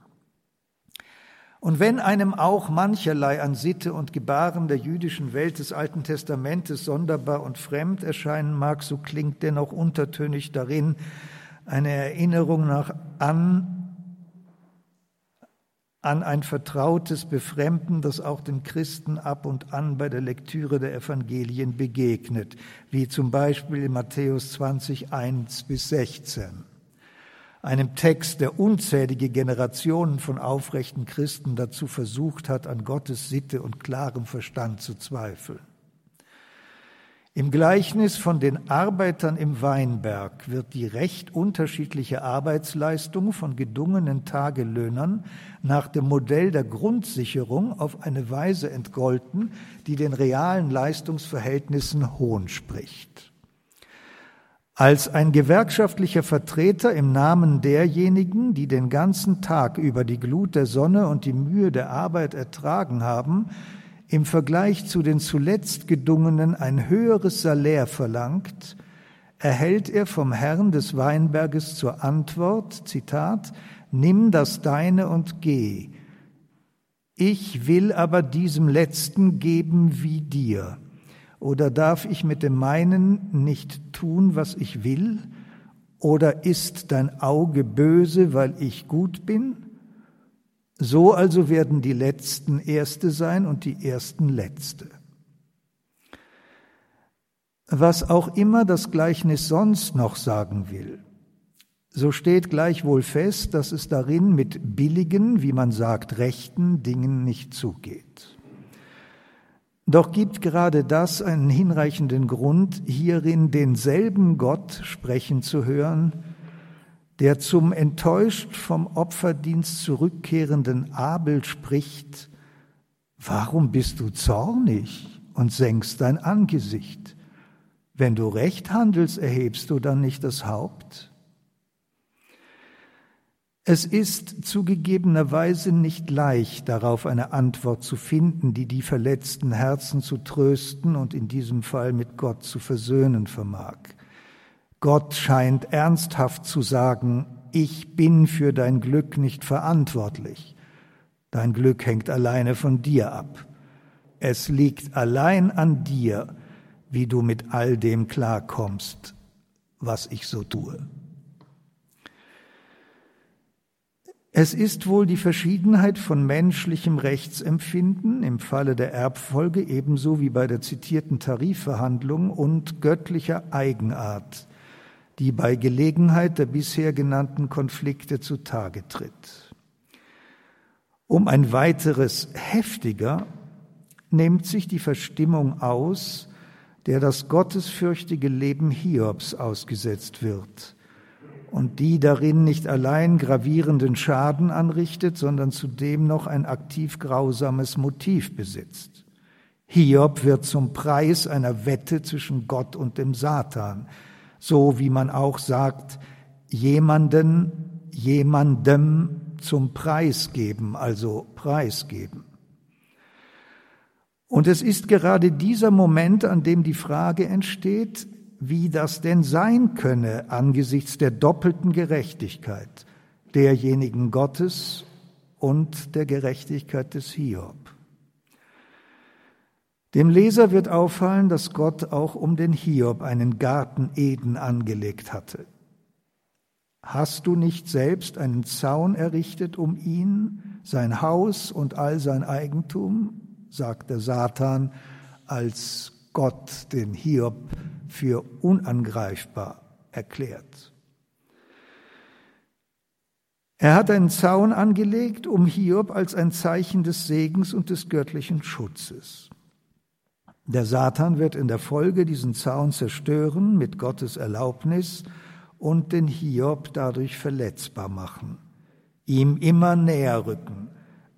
Und wenn einem auch mancherlei an Sitte und Gebaren der jüdischen Welt des Alten Testamentes sonderbar und fremd erscheinen mag, so klingt dennoch untertönig darin eine Erinnerung nach an an ein vertrautes Befremden, das auch den Christen ab und an bei der Lektüre der Evangelien begegnet, wie zum Beispiel in Matthäus 20, 1 bis 16. Einem Text, der unzählige Generationen von aufrechten Christen dazu versucht hat, an Gottes Sitte und klarem Verstand zu zweifeln. Im Gleichnis von den Arbeitern im Weinberg wird die recht unterschiedliche Arbeitsleistung von gedungenen Tagelöhnern nach dem Modell der Grundsicherung auf eine Weise entgolten, die den realen Leistungsverhältnissen Hohn spricht. Als ein gewerkschaftlicher Vertreter im Namen derjenigen, die den ganzen Tag über die Glut der Sonne und die Mühe der Arbeit ertragen haben, im Vergleich zu den zuletzt Gedungenen ein höheres Salär verlangt, erhält er vom Herrn des Weinberges zur Antwort, Zitat, Nimm das Deine und geh. Ich will aber diesem Letzten geben wie dir. Oder darf ich mit dem meinen nicht tun, was ich will? Oder ist dein Auge böse, weil ich gut bin? So also werden die Letzten Erste sein und die Ersten Letzte. Was auch immer das Gleichnis sonst noch sagen will, so steht gleichwohl fest, dass es darin mit billigen, wie man sagt, rechten Dingen nicht zugeht. Doch gibt gerade das einen hinreichenden Grund, hierin denselben Gott sprechen zu hören, der zum enttäuscht vom Opferdienst zurückkehrenden Abel spricht, Warum bist du zornig und senkst dein Angesicht? Wenn du recht handelst, erhebst du dann nicht das Haupt? Es ist zugegebenerweise nicht leicht, darauf eine Antwort zu finden, die die verletzten Herzen zu trösten und in diesem Fall mit Gott zu versöhnen vermag. Gott scheint ernsthaft zu sagen, ich bin für dein Glück nicht verantwortlich. Dein Glück hängt alleine von dir ab. Es liegt allein an dir, wie du mit all dem klarkommst, was ich so tue. Es ist wohl die Verschiedenheit von menschlichem Rechtsempfinden im Falle der Erbfolge ebenso wie bei der zitierten Tarifverhandlung und göttlicher Eigenart, die bei Gelegenheit der bisher genannten Konflikte zutage tritt. Um ein weiteres heftiger nimmt sich die Verstimmung aus, der das gottesfürchtige Leben Hiobs ausgesetzt wird und die darin nicht allein gravierenden Schaden anrichtet, sondern zudem noch ein aktiv grausames Motiv besitzt. Hiob wird zum Preis einer Wette zwischen Gott und dem Satan, so wie man auch sagt, jemanden, jemandem zum Preis geben, also preisgeben. Und es ist gerade dieser Moment, an dem die Frage entsteht, wie das denn sein könne angesichts der doppelten Gerechtigkeit derjenigen Gottes und der Gerechtigkeit des Hiob. Dem Leser wird auffallen, dass Gott auch um den Hiob einen Garten Eden angelegt hatte. Hast du nicht selbst einen Zaun errichtet um ihn, sein Haus und all sein Eigentum? sagt der Satan, als Gott den Hiob für unangreifbar erklärt. Er hat einen Zaun angelegt um Hiob als ein Zeichen des Segens und des göttlichen Schutzes. Der Satan wird in der Folge diesen Zaun zerstören mit Gottes Erlaubnis und den Hiob dadurch verletzbar machen, ihm immer näher rücken,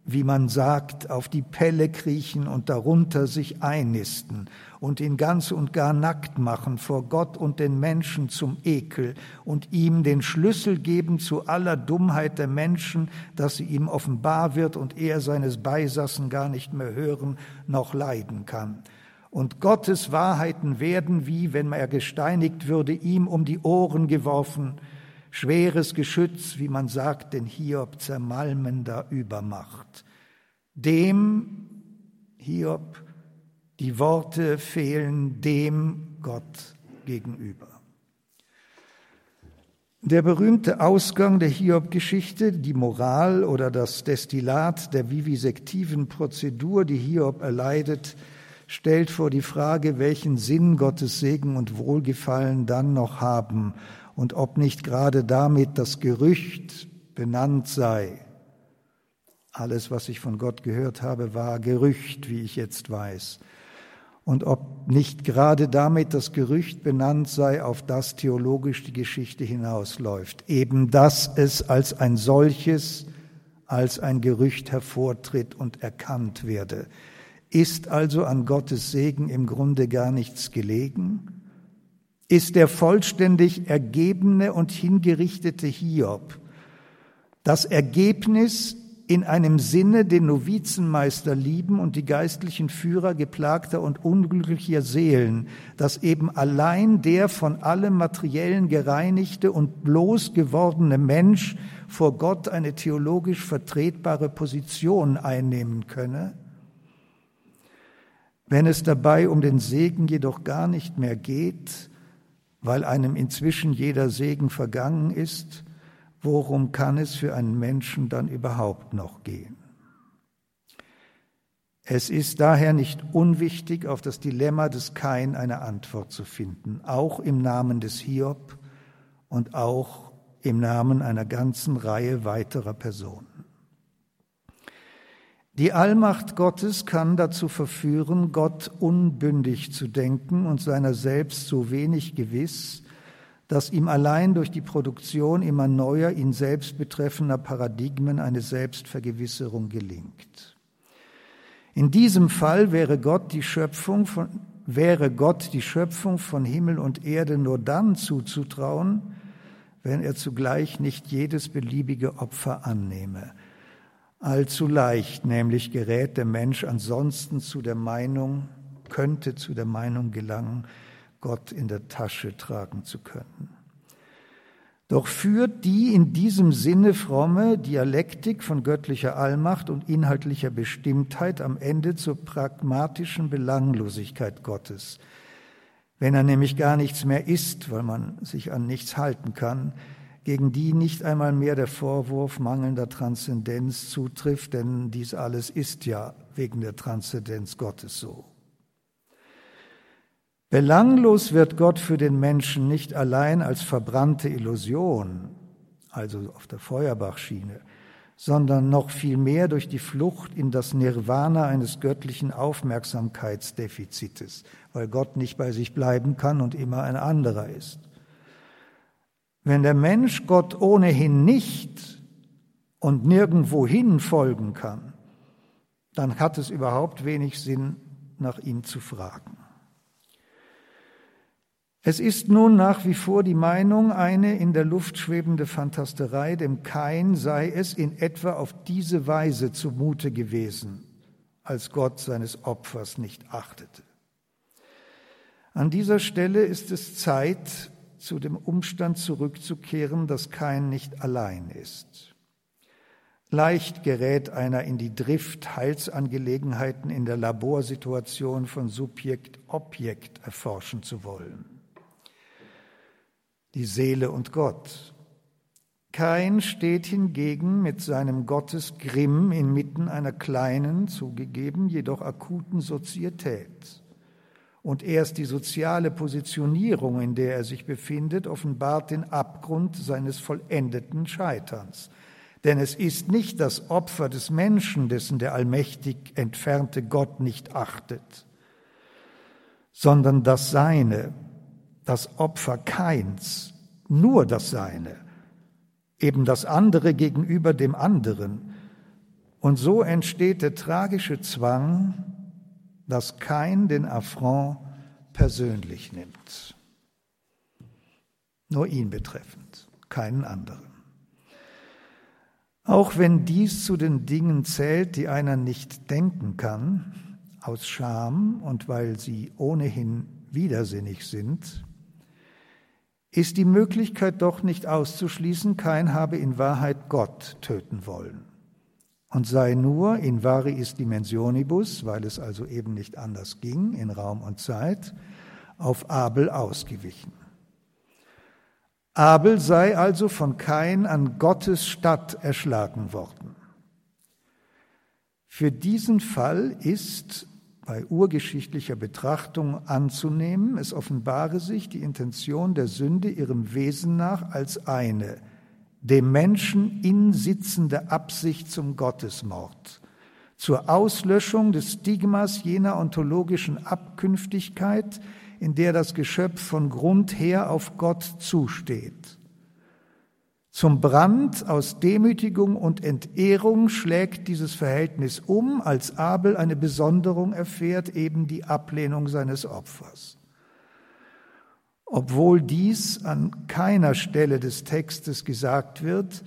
wie man sagt, auf die Pelle kriechen und darunter sich einnisten und ihn ganz und gar nackt machen vor Gott und den Menschen zum Ekel und ihm den Schlüssel geben zu aller Dummheit der Menschen, dass sie ihm offenbar wird und er seines Beisassen gar nicht mehr hören noch leiden kann. Und Gottes Wahrheiten werden, wie wenn er gesteinigt würde, ihm um die Ohren geworfen, schweres Geschütz, wie man sagt, den Hiob zermalmender Übermacht. Dem Hiob die Worte fehlen dem Gott gegenüber. Der berühmte Ausgang der Hiob-Geschichte, die Moral oder das Destillat der vivisektiven Prozedur, die Hiob erleidet, stellt vor die Frage, welchen Sinn Gottes Segen und Wohlgefallen dann noch haben und ob nicht gerade damit das Gerücht benannt sei. Alles, was ich von Gott gehört habe, war Gerücht, wie ich jetzt weiß und ob nicht gerade damit das Gerücht benannt sei, auf das theologisch die Geschichte hinausläuft, eben dass es als ein solches, als ein Gerücht hervortritt und erkannt werde. Ist also an Gottes Segen im Grunde gar nichts gelegen? Ist der vollständig ergebene und hingerichtete Hiob das Ergebnis in einem Sinne den Novizenmeister lieben und die geistlichen Führer geplagter und unglücklicher Seelen, dass eben allein der von allem Materiellen gereinigte und bloß gewordene Mensch vor Gott eine theologisch vertretbare Position einnehmen könne? Wenn es dabei um den Segen jedoch gar nicht mehr geht, weil einem inzwischen jeder Segen vergangen ist, worum kann es für einen Menschen dann überhaupt noch gehen? Es ist daher nicht unwichtig, auf das Dilemma des Kain eine Antwort zu finden, auch im Namen des Hiob und auch im Namen einer ganzen Reihe weiterer Personen. Die Allmacht Gottes kann dazu verführen, Gott unbündig zu denken und seiner selbst so wenig gewiss, dass ihm allein durch die Produktion immer neuer, ihn selbst betreffender Paradigmen eine Selbstvergewisserung gelingt. In diesem Fall wäre Gott die Schöpfung von, wäre Gott die Schöpfung von Himmel und Erde nur dann zuzutrauen, wenn er zugleich nicht jedes beliebige Opfer annehme. Allzu leicht nämlich gerät der Mensch ansonsten zu der Meinung, könnte zu der Meinung gelangen, Gott in der Tasche tragen zu können. Doch führt die in diesem Sinne fromme Dialektik von göttlicher Allmacht und inhaltlicher Bestimmtheit am Ende zur pragmatischen Belanglosigkeit Gottes. wenn er nämlich gar nichts mehr ist, weil man sich an nichts halten kann, gegen die nicht einmal mehr der Vorwurf mangelnder Transzendenz zutrifft, denn dies alles ist ja wegen der Transzendenz Gottes so. Belanglos wird Gott für den Menschen nicht allein als verbrannte Illusion, also auf der Feuerbachschiene, sondern noch viel mehr durch die Flucht in das Nirvana eines göttlichen Aufmerksamkeitsdefizites, weil Gott nicht bei sich bleiben kann und immer ein anderer ist. Wenn der Mensch Gott ohnehin nicht und nirgendwohin folgen kann, dann hat es überhaupt wenig Sinn, nach ihm zu fragen. Es ist nun nach wie vor die Meinung, eine in der Luft schwebende Fantasterei, dem Kain sei es in etwa auf diese Weise zumute gewesen, als Gott seines Opfers nicht achtete. An dieser Stelle ist es Zeit, zu dem Umstand zurückzukehren, dass Kain nicht allein ist. Leicht gerät einer in die Drift, Heilsangelegenheiten in der Laborsituation von Subjekt-Objekt erforschen zu wollen die Seele und Gott. Kain steht hingegen mit seinem Gottesgrimm inmitten einer kleinen, zugegeben, jedoch akuten Sozietät. Und erst die soziale Positionierung, in der er sich befindet, offenbart den Abgrund seines vollendeten Scheiterns. Denn es ist nicht das Opfer des Menschen, dessen der allmächtig entfernte Gott nicht achtet, sondern das Seine, das Opfer Keins, nur das Seine, eben das andere gegenüber dem anderen. Und so entsteht der tragische Zwang, dass kein den Affront persönlich nimmt. Nur ihn betreffend, keinen anderen. Auch wenn dies zu den Dingen zählt, die einer nicht denken kann, aus Scham und weil sie ohnehin widersinnig sind, ist die Möglichkeit doch nicht auszuschließen, kein habe in Wahrheit Gott töten wollen und sei nur in variis dimensionibus, weil es also eben nicht anders ging in Raum und Zeit, auf Abel ausgewichen. Abel sei also von Kain an Gottes Stadt erschlagen worden. Für diesen Fall ist bei urgeschichtlicher Betrachtung anzunehmen, es offenbare sich die Intention der Sünde ihrem Wesen nach als eine dem Menschen insitzende Absicht zum Gottesmord, zur Auslöschung des Stigmas jener ontologischen Abkünftigkeit, in der das Geschöpf von Grund her auf Gott zusteht. Zum Brand aus Demütigung und Entehrung schlägt dieses Verhältnis um, als Abel eine Besonderung erfährt, eben die Ablehnung seines Opfers. Obwohl dies an keiner Stelle des Textes gesagt wird,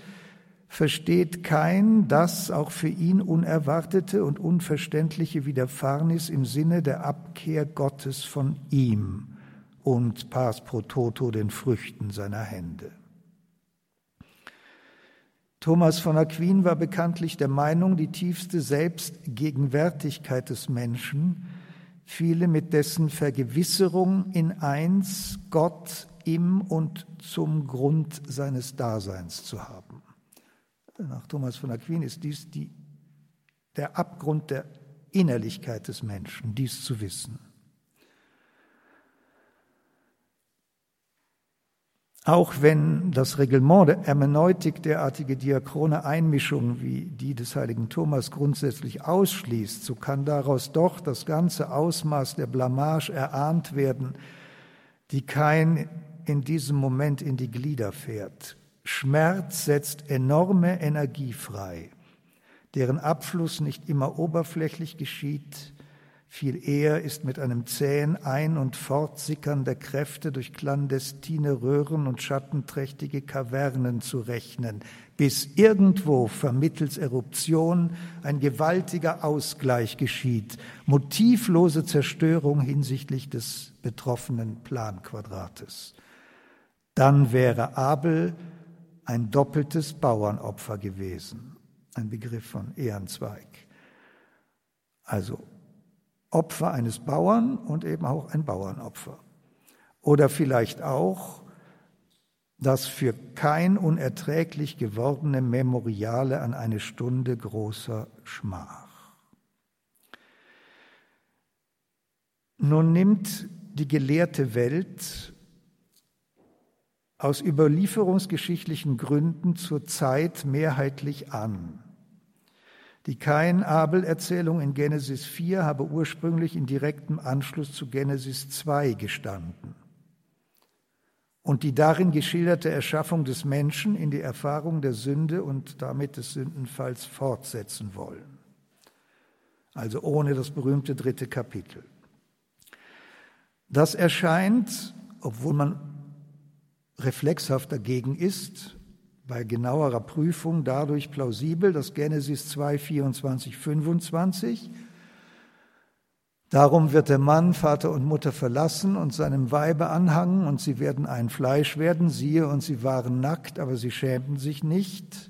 versteht kein das auch für ihn unerwartete und unverständliche Widerfahrnis im Sinne der Abkehr Gottes von ihm und pars pro toto den Früchten seiner Hände. Thomas von Aquin war bekanntlich der Meinung, die tiefste Selbstgegenwärtigkeit des Menschen fiele mit dessen Vergewisserung in eins, Gott im und zum Grund seines Daseins zu haben. Nach Thomas von Aquin ist dies die, der Abgrund der Innerlichkeit des Menschen, dies zu wissen. Auch wenn das Reglement der Hermeneutik derartige diachrone Einmischungen wie die des heiligen Thomas grundsätzlich ausschließt, so kann daraus doch das ganze Ausmaß der Blamage erahnt werden, die kein in diesem Moment in die Glieder fährt. Schmerz setzt enorme Energie frei, deren Abfluss nicht immer oberflächlich geschieht, viel eher ist mit einem zähen Ein- und Fortsickern der Kräfte durch clandestine Röhren und schattenträchtige Kavernen zu rechnen, bis irgendwo vermittels Eruption ein gewaltiger Ausgleich geschieht, motivlose Zerstörung hinsichtlich des betroffenen Planquadrates. Dann wäre Abel ein doppeltes Bauernopfer gewesen, ein Begriff von Ehrenzweig. Also Opfer eines Bauern und eben auch ein Bauernopfer. Oder vielleicht auch das für kein unerträglich gewordene Memoriale an eine Stunde großer Schmach. Nun nimmt die gelehrte Welt aus überlieferungsgeschichtlichen Gründen zur Zeit mehrheitlich an. Die Kain-Abel-Erzählung in Genesis 4 habe ursprünglich in direktem Anschluss zu Genesis 2 gestanden und die darin geschilderte Erschaffung des Menschen in die Erfahrung der Sünde und damit des Sündenfalls fortsetzen wollen. Also ohne das berühmte dritte Kapitel. Das erscheint, obwohl man reflexhaft dagegen ist, bei genauerer Prüfung dadurch plausibel, dass Genesis 2, 24, 25 Darum wird der Mann Vater und Mutter verlassen und seinem Weibe anhangen, und sie werden ein Fleisch werden, siehe, und sie waren nackt, aber sie schämten sich nicht.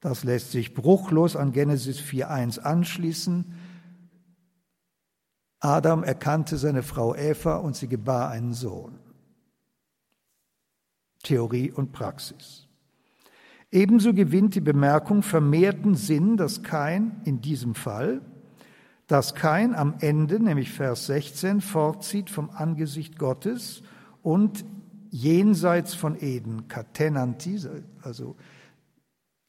Das lässt sich bruchlos an Genesis 4.1 anschließen. Adam erkannte seine Frau Eva und sie gebar einen Sohn. Theorie und Praxis. Ebenso gewinnt die Bemerkung vermehrten Sinn, dass kein in diesem Fall, dass kein am Ende, nämlich Vers 16, fortzieht vom Angesicht Gottes und jenseits von Eden, Katenanti, also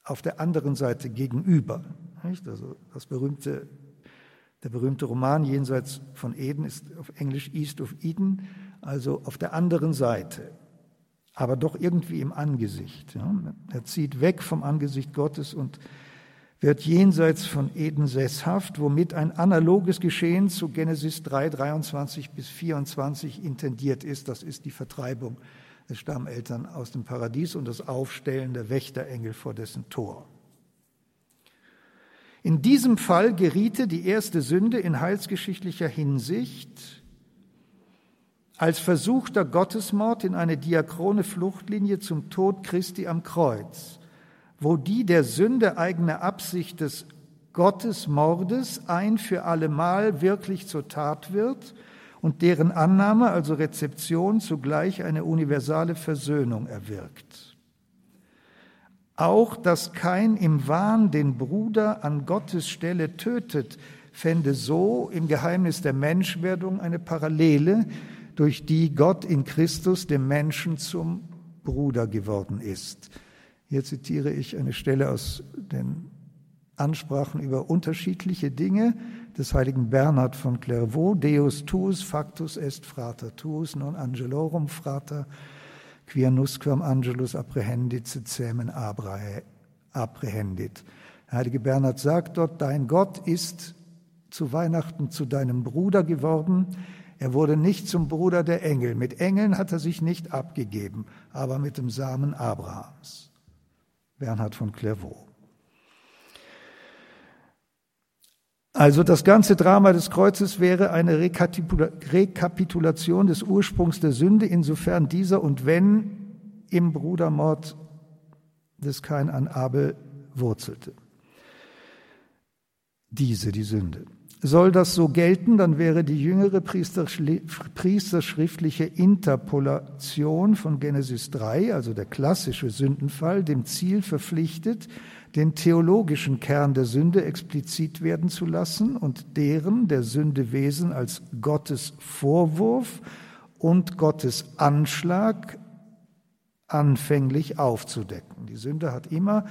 auf der anderen Seite gegenüber. Nicht? Also das berühmte, der berühmte Roman Jenseits von Eden ist auf Englisch East of Eden, also auf der anderen Seite aber doch irgendwie im Angesicht. Er zieht weg vom Angesicht Gottes und wird jenseits von Eden sesshaft, womit ein analoges Geschehen zu Genesis 3, 23 bis 24 intendiert ist. Das ist die Vertreibung der Stammeltern aus dem Paradies und das Aufstellen der Wächterengel vor dessen Tor. In diesem Fall geriete die erste Sünde in heilsgeschichtlicher Hinsicht als versuchter Gottesmord in eine diachrone Fluchtlinie zum Tod Christi am Kreuz, wo die der Sünde eigene Absicht des Gottesmordes ein für allemal wirklich zur Tat wird und deren Annahme, also Rezeption, zugleich eine universale Versöhnung erwirkt. Auch dass kein im Wahn den Bruder an Gottes Stelle tötet, fände so im Geheimnis der Menschwerdung eine Parallele durch die Gott in Christus dem Menschen zum Bruder geworden ist. Hier zitiere ich eine Stelle aus den Ansprachen über unterschiedliche Dinge des heiligen Bernhard von Clairvaux. Deus tuus factus est frater tuus non angelorum frater quia nusquam angelus apprehendit semen apprehendit. Der heilige Bernhard sagt dort, dein Gott ist zu Weihnachten zu deinem Bruder geworden, er wurde nicht zum Bruder der Engel. Mit Engeln hat er sich nicht abgegeben, aber mit dem Samen Abrahams. Bernhard von Clairvaux. Also das ganze Drama des Kreuzes wäre eine Rekapitulation des Ursprungs der Sünde, insofern dieser und wenn im Brudermord des Kain an Abel wurzelte. Diese, die Sünde. Soll das so gelten, dann wäre die jüngere priesterschriftliche Interpolation von Genesis 3, also der klassische Sündenfall, dem Ziel verpflichtet, den theologischen Kern der Sünde explizit werden zu lassen und deren der Sünde Wesen als Gottes Vorwurf und Gottes Anschlag anfänglich aufzudecken. Die Sünde hat immer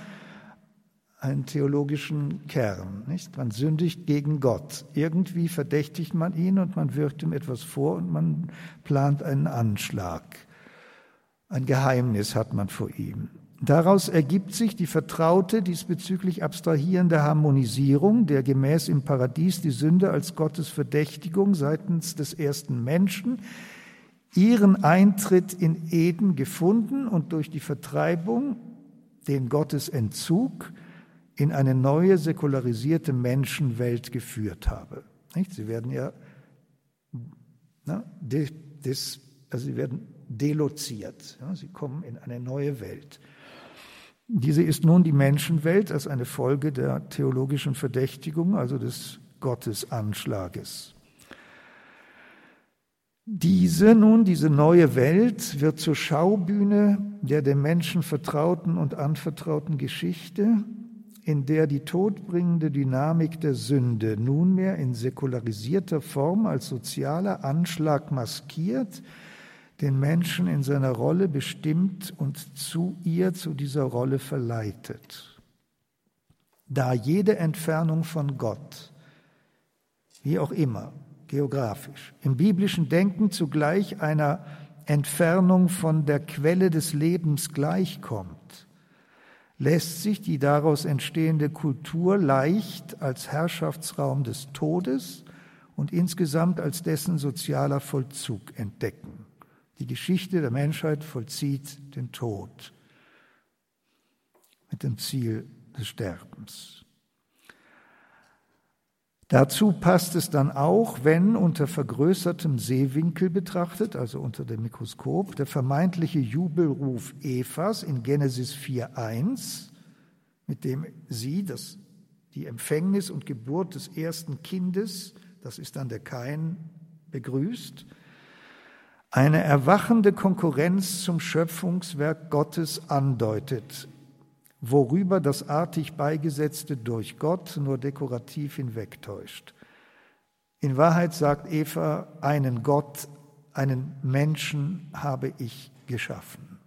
einen theologischen Kern. Nicht? Man sündigt gegen Gott. Irgendwie verdächtigt man ihn und man wirft ihm etwas vor und man plant einen Anschlag. Ein Geheimnis hat man vor ihm. Daraus ergibt sich die vertraute, diesbezüglich abstrahierende Harmonisierung, der gemäß im Paradies die Sünde als Gottes Verdächtigung seitens des ersten Menschen ihren Eintritt in Eden gefunden und durch die Vertreibung, den Gottesentzug, in eine neue säkularisierte Menschenwelt geführt habe. Nicht? Sie werden ja na, des, also sie werden deloziert. Ja? Sie kommen in eine neue Welt. Diese ist nun die Menschenwelt als eine Folge der theologischen Verdächtigung, also des Gottesanschlages. Diese nun, diese neue Welt wird zur Schaubühne der dem Menschen vertrauten und anvertrauten Geschichte, in der die todbringende Dynamik der Sünde nunmehr in säkularisierter Form als sozialer Anschlag maskiert, den Menschen in seiner Rolle bestimmt und zu ihr, zu dieser Rolle verleitet. Da jede Entfernung von Gott, wie auch immer, geografisch, im biblischen Denken zugleich einer Entfernung von der Quelle des Lebens gleichkommt, lässt sich die daraus entstehende Kultur leicht als Herrschaftsraum des Todes und insgesamt als dessen sozialer Vollzug entdecken. Die Geschichte der Menschheit vollzieht den Tod mit dem Ziel des Sterbens. Dazu passt es dann auch, wenn unter vergrößertem Sehwinkel betrachtet, also unter dem Mikroskop, der vermeintliche Jubelruf Evas in Genesis 4.1, mit dem sie das, die Empfängnis und Geburt des ersten Kindes, das ist dann der Kain, begrüßt, eine erwachende Konkurrenz zum Schöpfungswerk Gottes andeutet, worüber das artig Beigesetzte durch Gott nur dekorativ hinwegtäuscht. In Wahrheit sagt Eva, einen Gott, einen Menschen habe ich geschaffen.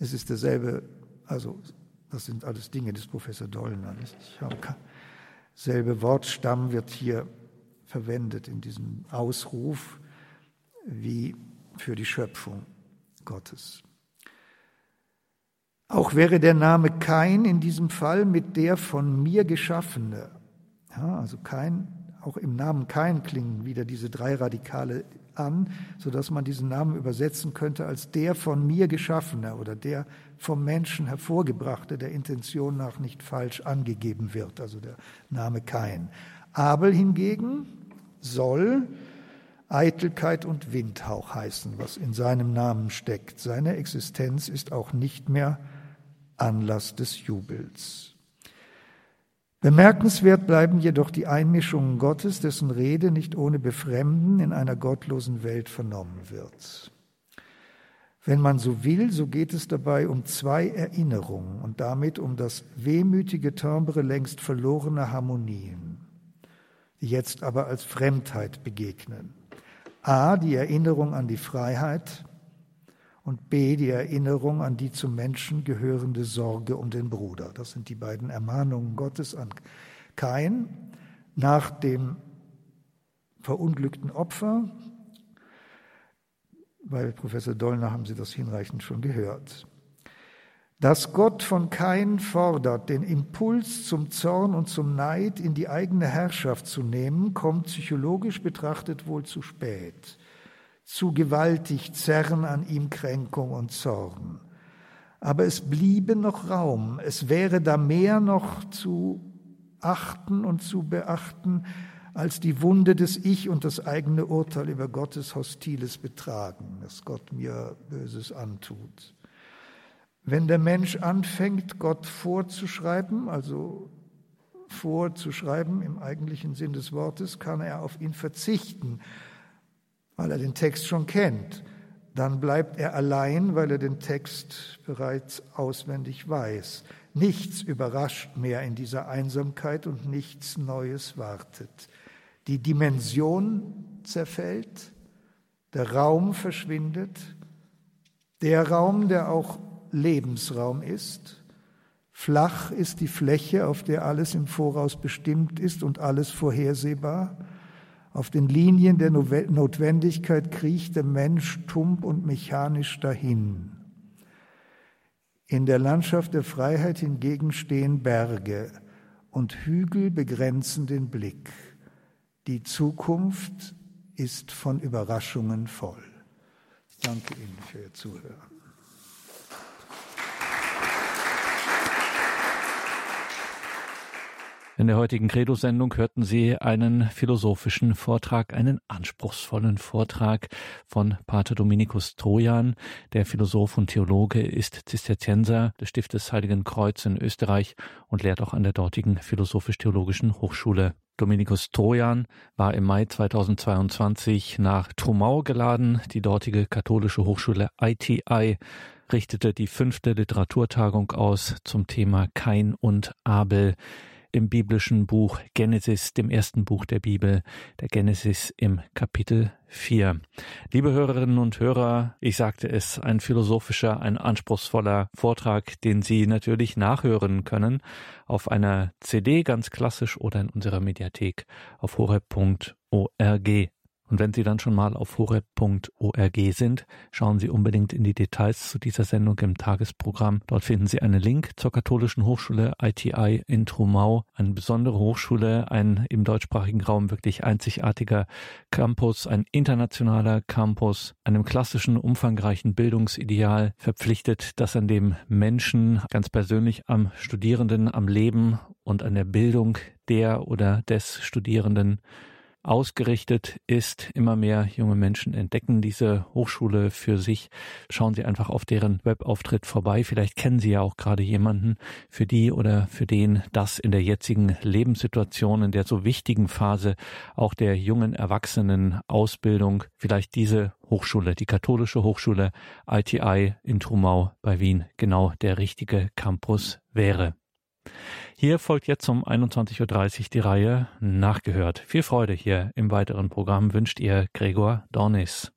Es ist derselbe, also das sind alles Dinge des Professor Dollner. Selbe Wortstamm wird hier verwendet in diesem Ausruf wie für die Schöpfung Gottes. Auch wäre der Name Kain in diesem Fall mit der von mir geschaffene. Ja, also Kain, auch im Namen Kain klingen wieder diese drei Radikale an, sodass man diesen Namen übersetzen könnte als der von mir geschaffene oder der vom Menschen hervorgebrachte, der Intention nach nicht falsch angegeben wird, also der Name Kain. Abel hingegen soll Eitelkeit und Windhauch heißen, was in seinem Namen steckt. Seine Existenz ist auch nicht mehr Anlass des Jubels. Bemerkenswert bleiben jedoch die Einmischungen Gottes, dessen Rede nicht ohne Befremden in einer gottlosen Welt vernommen wird. Wenn man so will, so geht es dabei um zwei Erinnerungen und damit um das wehmütige Timbre längst verlorener Harmonien, die jetzt aber als Fremdheit begegnen. A, die Erinnerung an die Freiheit, und B, die Erinnerung an die zum Menschen gehörende Sorge um den Bruder. Das sind die beiden Ermahnungen Gottes an Kain nach dem verunglückten Opfer. Bei Professor Dollner haben Sie das hinreichend schon gehört. Dass Gott von Kain fordert, den Impuls zum Zorn und zum Neid in die eigene Herrschaft zu nehmen, kommt psychologisch betrachtet wohl zu spät zu gewaltig zerren an ihm Kränkung und Zorn. Aber es bliebe noch Raum, es wäre da mehr noch zu achten und zu beachten, als die Wunde des Ich und das eigene Urteil über Gottes hostiles Betragen, dass Gott mir Böses antut. Wenn der Mensch anfängt, Gott vorzuschreiben, also vorzuschreiben im eigentlichen Sinn des Wortes, kann er auf ihn verzichten weil er den Text schon kennt. Dann bleibt er allein, weil er den Text bereits auswendig weiß. Nichts überrascht mehr in dieser Einsamkeit und nichts Neues wartet. Die Dimension zerfällt, der Raum verschwindet, der Raum, der auch Lebensraum ist. Flach ist die Fläche, auf der alles im Voraus bestimmt ist und alles vorhersehbar. Auf den Linien der Notwendigkeit kriecht der Mensch tump und mechanisch dahin. In der Landschaft der Freiheit hingegen stehen Berge und Hügel begrenzen den Blick. Die Zukunft ist von Überraschungen voll. Ich danke Ihnen für Ihr Zuhören. In der heutigen Credo-Sendung hörten Sie einen philosophischen Vortrag, einen anspruchsvollen Vortrag von Pater Dominikus Trojan. Der Philosoph und Theologe ist Zisterzienser des Stiftes Heiligen Kreuz in Österreich und lehrt auch an der dortigen Philosophisch-Theologischen Hochschule. Dominikus Trojan war im Mai 2022 nach Trumau geladen. Die dortige katholische Hochschule ITI richtete die fünfte Literaturtagung aus zum Thema Kain und Abel im biblischen Buch Genesis, dem ersten Buch der Bibel, der Genesis im Kapitel 4. Liebe Hörerinnen und Hörer, ich sagte es, ein philosophischer, ein anspruchsvoller Vortrag, den Sie natürlich nachhören können auf einer CD ganz klassisch oder in unserer Mediathek auf horeb.org. Und wenn Sie dann schon mal auf horeb.org sind, schauen Sie unbedingt in die Details zu dieser Sendung im Tagesprogramm. Dort finden Sie einen Link zur katholischen Hochschule ITI in Trumau, eine besondere Hochschule, ein im deutschsprachigen Raum wirklich einzigartiger Campus, ein internationaler Campus, einem klassischen, umfangreichen Bildungsideal verpflichtet, das an dem Menschen ganz persönlich am Studierenden, am Leben und an der Bildung der oder des Studierenden ausgerichtet ist. Immer mehr junge Menschen entdecken diese Hochschule für sich. Schauen Sie einfach auf deren Webauftritt vorbei. Vielleicht kennen Sie ja auch gerade jemanden, für die oder für den das in der jetzigen Lebenssituation, in der so wichtigen Phase auch der jungen Erwachsenen Ausbildung, vielleicht diese Hochschule, die katholische Hochschule ITI in Trumau bei Wien genau der richtige Campus wäre. Hier folgt jetzt um 21.30 Uhr die Reihe Nachgehört. Viel Freude hier im weiteren Programm wünscht ihr Gregor Dornis.